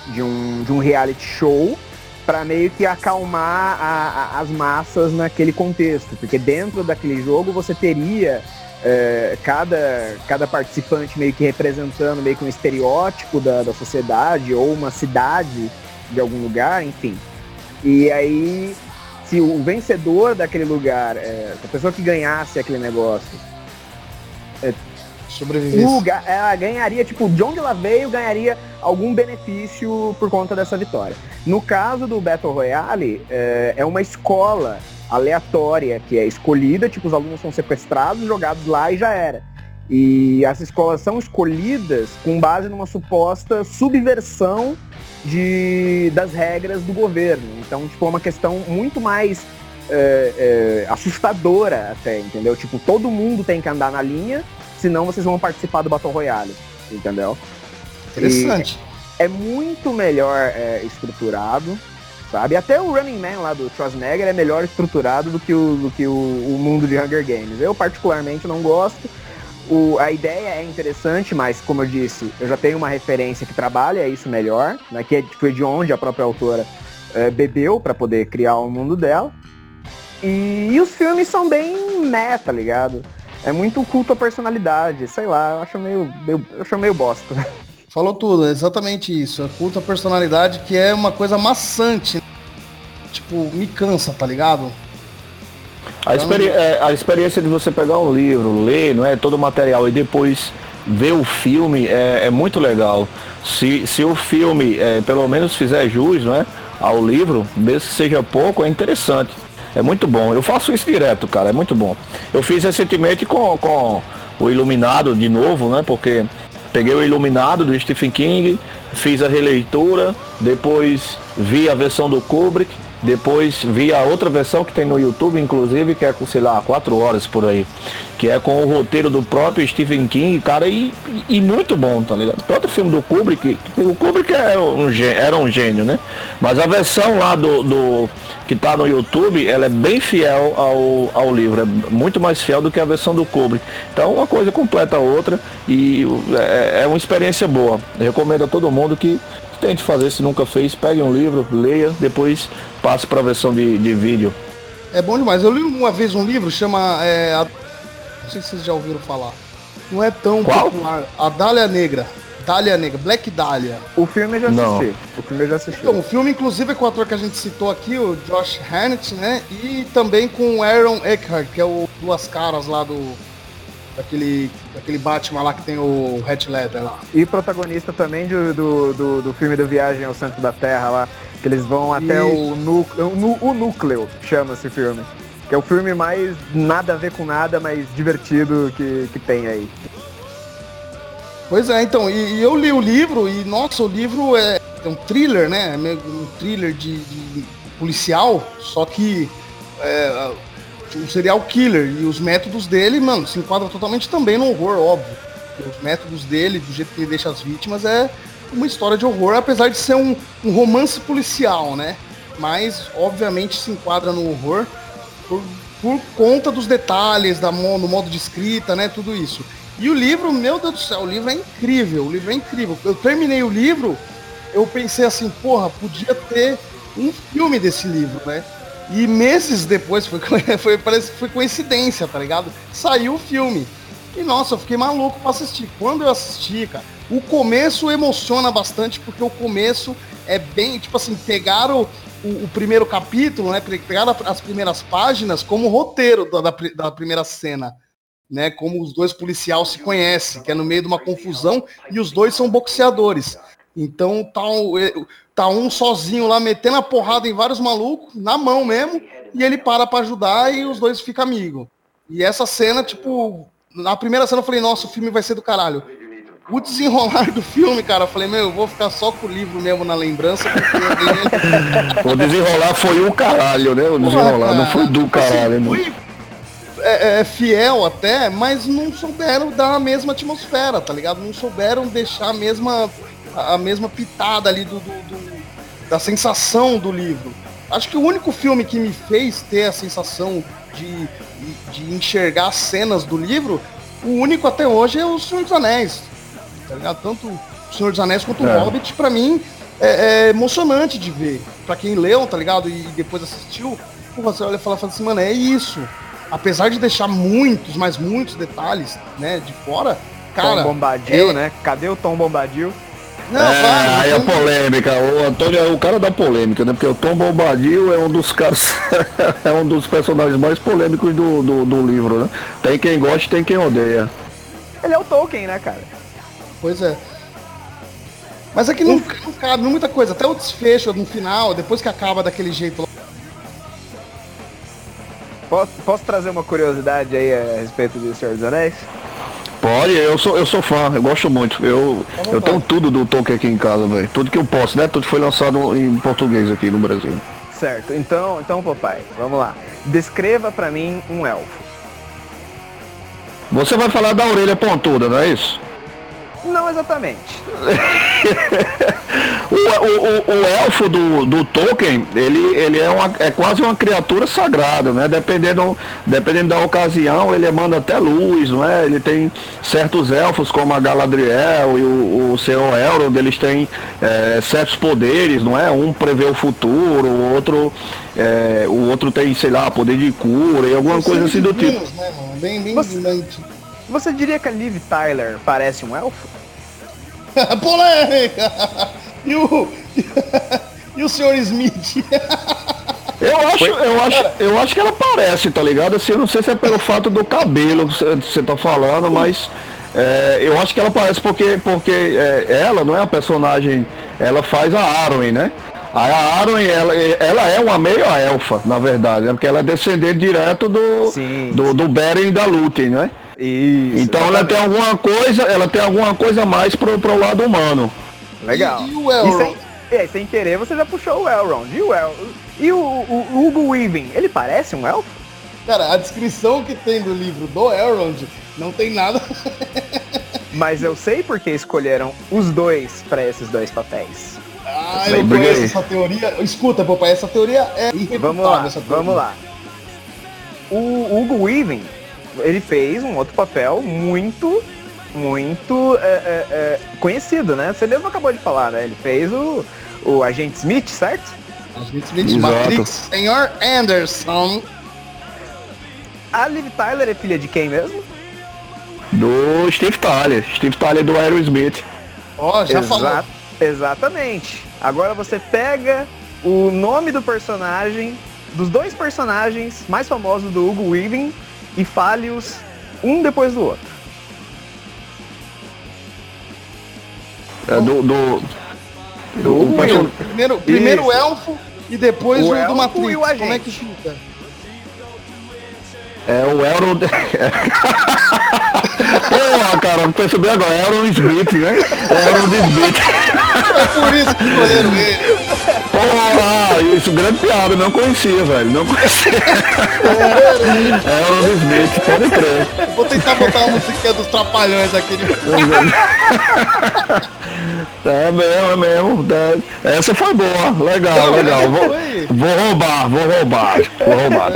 de um, de um reality show para meio que acalmar a, a, as massas naquele contexto. Porque dentro daquele jogo você teria é, cada, cada participante meio que representando meio que um estereótipo da, da sociedade ou uma cidade de algum lugar, enfim. E aí, se o vencedor daquele lugar, é, a pessoa que ganhasse aquele negócio, é, o ela ganharia, tipo, de onde ela veio, ganharia algum benefício por conta dessa vitória. No caso do Battle Royale, é, é uma escola aleatória que é escolhida, tipo, os alunos são sequestrados, jogados lá e já era. E as escolas são escolhidas com base numa suposta subversão de, das regras do governo. Então, tipo, é uma questão muito mais é, é, assustadora até, entendeu? Tipo, todo mundo tem que andar na linha, senão vocês vão participar do Battle Royale, entendeu? Interessante. E é muito melhor é, estruturado, sabe? Até o Running Man lá do Schwarzenegger é melhor estruturado do que o, do que o, o mundo de Hunger Games. Eu particularmente não gosto. O, a ideia é interessante, mas como eu disse, eu já tenho uma referência que trabalha isso melhor, né, que é, foi de onde a própria autora é, bebeu para poder criar o mundo dela. E, e, os filmes são bem meta, tá ligado? É muito culto à personalidade, sei lá, eu acho meio, meio eu acho meio bosta. Falou tudo, é exatamente isso. Culto à personalidade que é uma coisa maçante. Tipo, me cansa, tá ligado? A, experi é, a experiência de você pegar um livro, ler, não é, todo o material e depois ver o filme é, é muito legal. Se, se o filme é, pelo menos fizer jus não é, ao livro, mesmo que seja pouco, é interessante. É muito bom. Eu faço isso direto, cara, é muito bom. Eu fiz recentemente com, com o Iluminado de novo, né? Porque Peguei o Iluminado do Stephen King, fiz a releitura, depois vi a versão do Kubrick, depois vi a outra versão que tem no YouTube, inclusive, que é com, sei lá, quatro horas por aí. Que é com o roteiro do próprio Stephen King, cara, e, e muito bom, tá ligado? O próprio filme do Kubrick, o Kubrick era um, era um gênio, né? Mas a versão lá do, do que está no YouTube, ela é bem fiel ao, ao livro, é muito mais fiel do que a versão do Kubrick. Então uma coisa completa a outra e é, é uma experiência boa. Eu recomendo a todo mundo que tente fazer, se nunca fez, pegue um livro, leia, depois passe para a versão de, de vídeo. É bom demais. Eu li uma vez um livro, chama. É, a... Não sei se vocês já ouviram falar. Não é tão Qual? popular. A Dália Negra. Dália Negra, Black Dahlia. O filme eu já Não. assisti. O filme eu já assisti. Então, o filme, inclusive, é com o ator que a gente citou aqui, o Josh Hartnett, né? E também com o Aaron Eckhart, que é o Duas Caras lá do. Daquele, daquele Batman lá que tem o Red Leather lá. E protagonista também do, do, do, do filme do Viagem ao Centro da Terra lá, que eles vão até o, núcleo, o, núcleo, chama esse filme. Que é o filme mais nada a ver com nada, mas divertido que, que tem aí. Pois é, então, e, e eu li o livro e, nossa, o livro é, é um thriller, né? É meio um thriller de, de policial, só que é, um serial killer. E os métodos dele, mano, se enquadra totalmente também no horror, óbvio. Os métodos dele, do jeito que ele deixa as vítimas, é uma história de horror, apesar de ser um, um romance policial, né? Mas, obviamente, se enquadra no horror por, por conta dos detalhes, da, no modo de escrita, né? Tudo isso. E o livro, meu Deus do céu, o livro é incrível, o livro é incrível. Eu terminei o livro, eu pensei assim, porra, podia ter um filme desse livro, né? E meses depois, foi, foi, parece foi coincidência, tá ligado? Saiu o filme. E nossa, eu fiquei maluco pra assistir. Quando eu assisti, cara, o começo emociona bastante, porque o começo é bem, tipo assim, pegaram o, o primeiro capítulo, né? Pegaram as primeiras páginas como roteiro da, da, da primeira cena né? Como os dois policiais se conhecem, que é no meio de uma confusão e os dois são boxeadores. Então tá, tá um sozinho lá metendo a porrada em vários malucos, na mão mesmo, e ele para pra ajudar e os dois ficam amigos. E essa cena, tipo, na primeira cena eu falei, nossa, o filme vai ser do caralho. O desenrolar do filme, cara, eu falei, meu, eu vou ficar só com o livro mesmo na lembrança. o desenrolar foi o caralho, né? O desenrolar, não foi do caralho, assim, foi, é, é, fiel até, mas não souberam dar a mesma atmosfera, tá ligado? Não souberam deixar a mesma, a mesma pitada ali do, do, do da sensação do livro. Acho que o único filme que me fez ter a sensação de, de enxergar cenas do livro, o único até hoje é o Senhor dos Anéis tá ligado? Tanto o Senhor dos Anéis quanto é. o Hobbit, pra mim, é, é, emocionante de ver. Pra quem leu, tá ligado? E depois assistiu, você olha e fala, fala assim, mano, é isso. Apesar de deixar muitos, mas muitos detalhes, né, de fora, cara... Tom Bombadil, é... né? Cadê o Tom Bombadil? Não, é, claro, aí a polêmica, o Antônio é o cara da polêmica, né? Porque o Tom Bombadil é um dos caras, é um dos personagens mais polêmicos do, do, do livro, né? Tem quem gosta e tem quem odeia. Ele é o Tolkien, né, cara? Pois é. Mas aqui é não, não cabe muita coisa. Até o desfecho no final, depois que acaba daquele jeito. Posso, posso trazer uma curiosidade aí a respeito do Senhor dos Anéis? Pode, eu sou, eu sou fã, eu gosto muito. Eu, eu tenho tudo do Tolkien aqui em casa, velho. Tudo que eu posso, né? Tudo foi lançado em português aqui no Brasil. Certo, então, então papai, vamos lá. Descreva para mim um elfo. Você vai falar da orelha pontuda, não é isso? Não exatamente. o, o, o, o, elfo do, do Tolkien, ele, ele é, uma, é quase uma criatura sagrada, né? Dependendo, dependendo da ocasião, ele emana até luz, não é? Ele tem certos elfos, como a Galadriel e o, o Senhor Elrond, eles têm é, certos poderes, não é? Um prevê o futuro, o outro, é, o outro tem, sei lá, poder de cura e alguma coisa assim do tipo. Né, bem, bem, Você... Você diria que a Liv Tyler parece um elfo? Polêmica! E o. e o Sr. Smith? Eu acho, eu, acho, eu acho que ela parece, tá ligado? Assim, eu não sei se é pelo fato do cabelo que você tá falando, mas é, eu acho que ela parece porque, porque é, ela não é a personagem, ela faz a Arwen, né? A Arwen, ela, ela é uma meia elfa, na verdade, né? porque ela é descendente direto do, do, do Beren e da Lúthien, né? Isso, então ela tem alguma coisa, ela tem alguma coisa mais pro, pro lado humano. Legal. E, e o Elrond? E sem, é, sem querer você já puxou o Elrond. E o, El, e o, o, o Hugo Weaving, ele parece um elfo? Cara, a descrição que tem do livro do Elrond não tem nada. Mas eu sei porque escolheram os dois para esses dois papéis. Ah, eu, conheço essa teoria. Escuta, papai, essa teoria é Vamos lá, vamos lá. O Hugo Weaving ele fez um outro papel muito, muito é, é, é, conhecido, né? Você mesmo acabou de falar, né? Ele fez o, o Agente Smith, certo? Agente Smith, Exato. Matrix, Senhor Anderson. A Liv Tyler é filha de quem mesmo? Do Steve Tyler. Steve Tyler do Aerosmith. Ó, oh, já Exa falou. Exatamente. Agora você pega o nome do personagem, dos dois personagens mais famosos do Hugo Weaving e fale-os um depois do outro. É, do, do, do, do primeiro, primeiro o elfo e depois o, o do Matrix. o Como é que fica? É o Elrond. Pô, cara, não percebi agora. Elrond Smith, né? Elrond Smith. É por isso que escolheram ele. Porra, isso, grande piada, não conhecia, velho. Não conhecia. É, é o Smith, pode crer. Vou tentar botar uma musiquinha dos trapalhões aqui. De... É mesmo, é mesmo. É, essa foi boa, legal, legal. Vou, vou, roubar, vou roubar, vou roubar.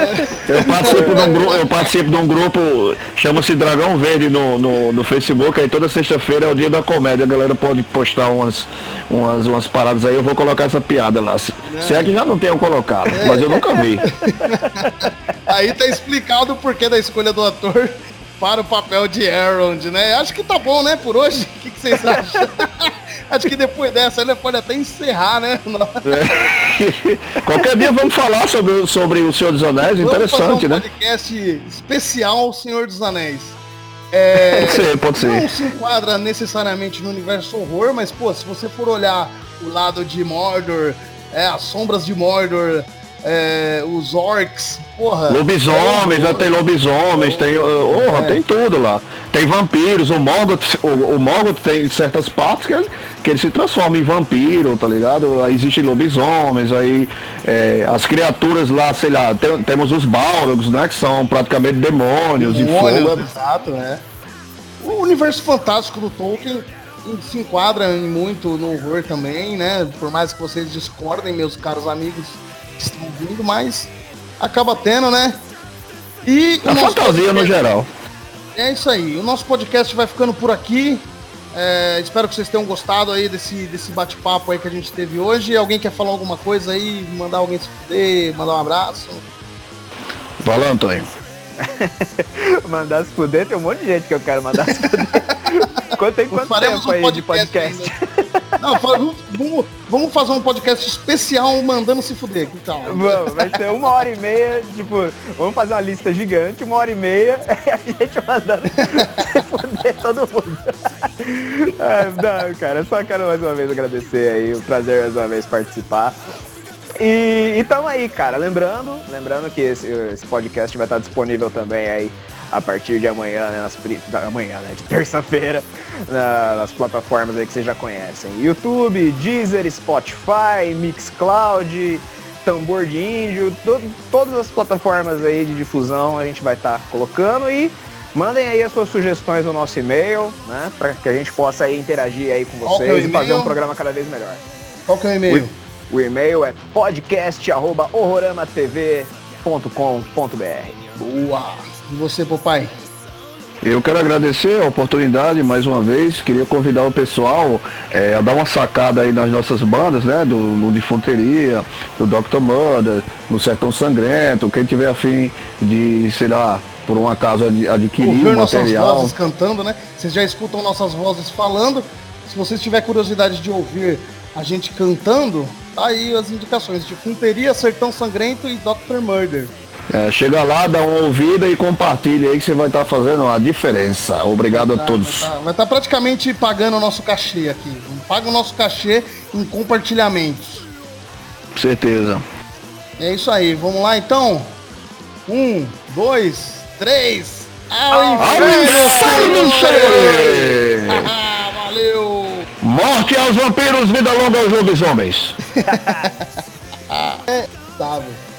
Eu participo de um grupo, eu participo de um grupo, chama-se Dragão Verde no, no, no Facebook, aí toda sexta-feira é o dia da comédia, a galera pode postar umas, umas, umas paradas aí, eu vou colocar essa piada lá. Se, se é que já não tenham colocado, mas eu nunca vi. Aí tá explicado o porquê da escolha do ator para o papel de Elrond, né? Acho que tá bom, né, por hoje? O que, que vocês acham? Acho que depois dessa ele pode até encerrar, né? É. Qualquer dia vamos falar sobre, sobre o Senhor dos Anéis, vamos interessante, um né? podcast especial Senhor dos Anéis. É, pode ser, pode ser. Não se enquadra necessariamente no universo horror, mas, pô, se você for olhar o lado de Mordor, é, as sombras de Mordor, é, os orcs, porra. Lobisomens, já tem lobisomens, tem. É. tem tudo lá. Tem vampiros, o Morgoth, o, o Morgoth tem certas partes que ele, que ele se transforma em vampiro, tá ligado? Aí existem lobisomens, aí é, as criaturas lá, sei lá, tem, temos os Balrogs, né? Que são praticamente demônios, demônios e fogo. Exato, né? O universo fantástico do Tolkien se enquadra muito no horror também, né? Por mais que vocês discordem, meus caros amigos que estão vindo, mas acaba tendo, né? E a fantasia podcast... no geral. É isso aí. O nosso podcast vai ficando por aqui. É, espero que vocês tenham gostado aí desse, desse bate-papo aí que a gente teve hoje. Alguém quer falar alguma coisa aí? Mandar alguém se fuder, mandar um abraço? Fala, Antônio. mandar se fuder, tem um monte de gente que eu quero mandar se fuder. Quanto tem quanto tempo um aí de podcast? Não, vamos, vamos fazer um podcast especial mandando se fuder, tal? Vamos, vai ser uma hora e meia, tipo, vamos fazer uma lista gigante, uma hora e meia, a gente mandando se fuder todo mundo. Ah, não, cara, só quero mais uma vez agradecer aí, o prazer mais uma vez participar. E, então aí, cara, lembrando, lembrando que esse, esse podcast vai estar disponível também aí a partir de amanhã, né, nas, da amanhã, né, de terça-feira, na, nas plataformas aí que vocês já conhecem. YouTube, Deezer, Spotify, Mixcloud, Tambor de Índio, to, todas as plataformas aí de difusão a gente vai estar tá colocando e mandem aí as suas sugestões no nosso e-mail, né, para que a gente possa aí interagir aí com é vocês e fazer um programa cada vez melhor. Qual que é o e-mail? O, o e-mail é podcast@horroramatv.com.br. Boa! E você, papai? Eu quero agradecer a oportunidade mais uma vez. Queria convidar o pessoal é, a dar uma sacada aí nas nossas bandas, né? Do, de Fonteria, do Dr. Murder, no Sertão Sangrento. Quem tiver afim de, sei lá, por um acaso adquirir Ouvir material. nossas vozes cantando, né? Vocês já escutam nossas vozes falando. Se vocês tiverem curiosidade de ouvir a gente cantando, tá aí as indicações de Fonteria, Sertão Sangrento e Dr. Murder. É, chega lá, dá uma ouvida e compartilha aí que você vai estar tá fazendo a diferença. Obrigado tá, a todos. Vai estar tá, tá praticamente pagando o nosso cachê aqui. Paga o nosso cachê em compartilhamentos. Certeza. É isso aí, vamos lá então. Um, dois, três. Ao inferno, inferno Valeu! Morte aos vampiros, vida longa aos lobisomens. é, tá, velho.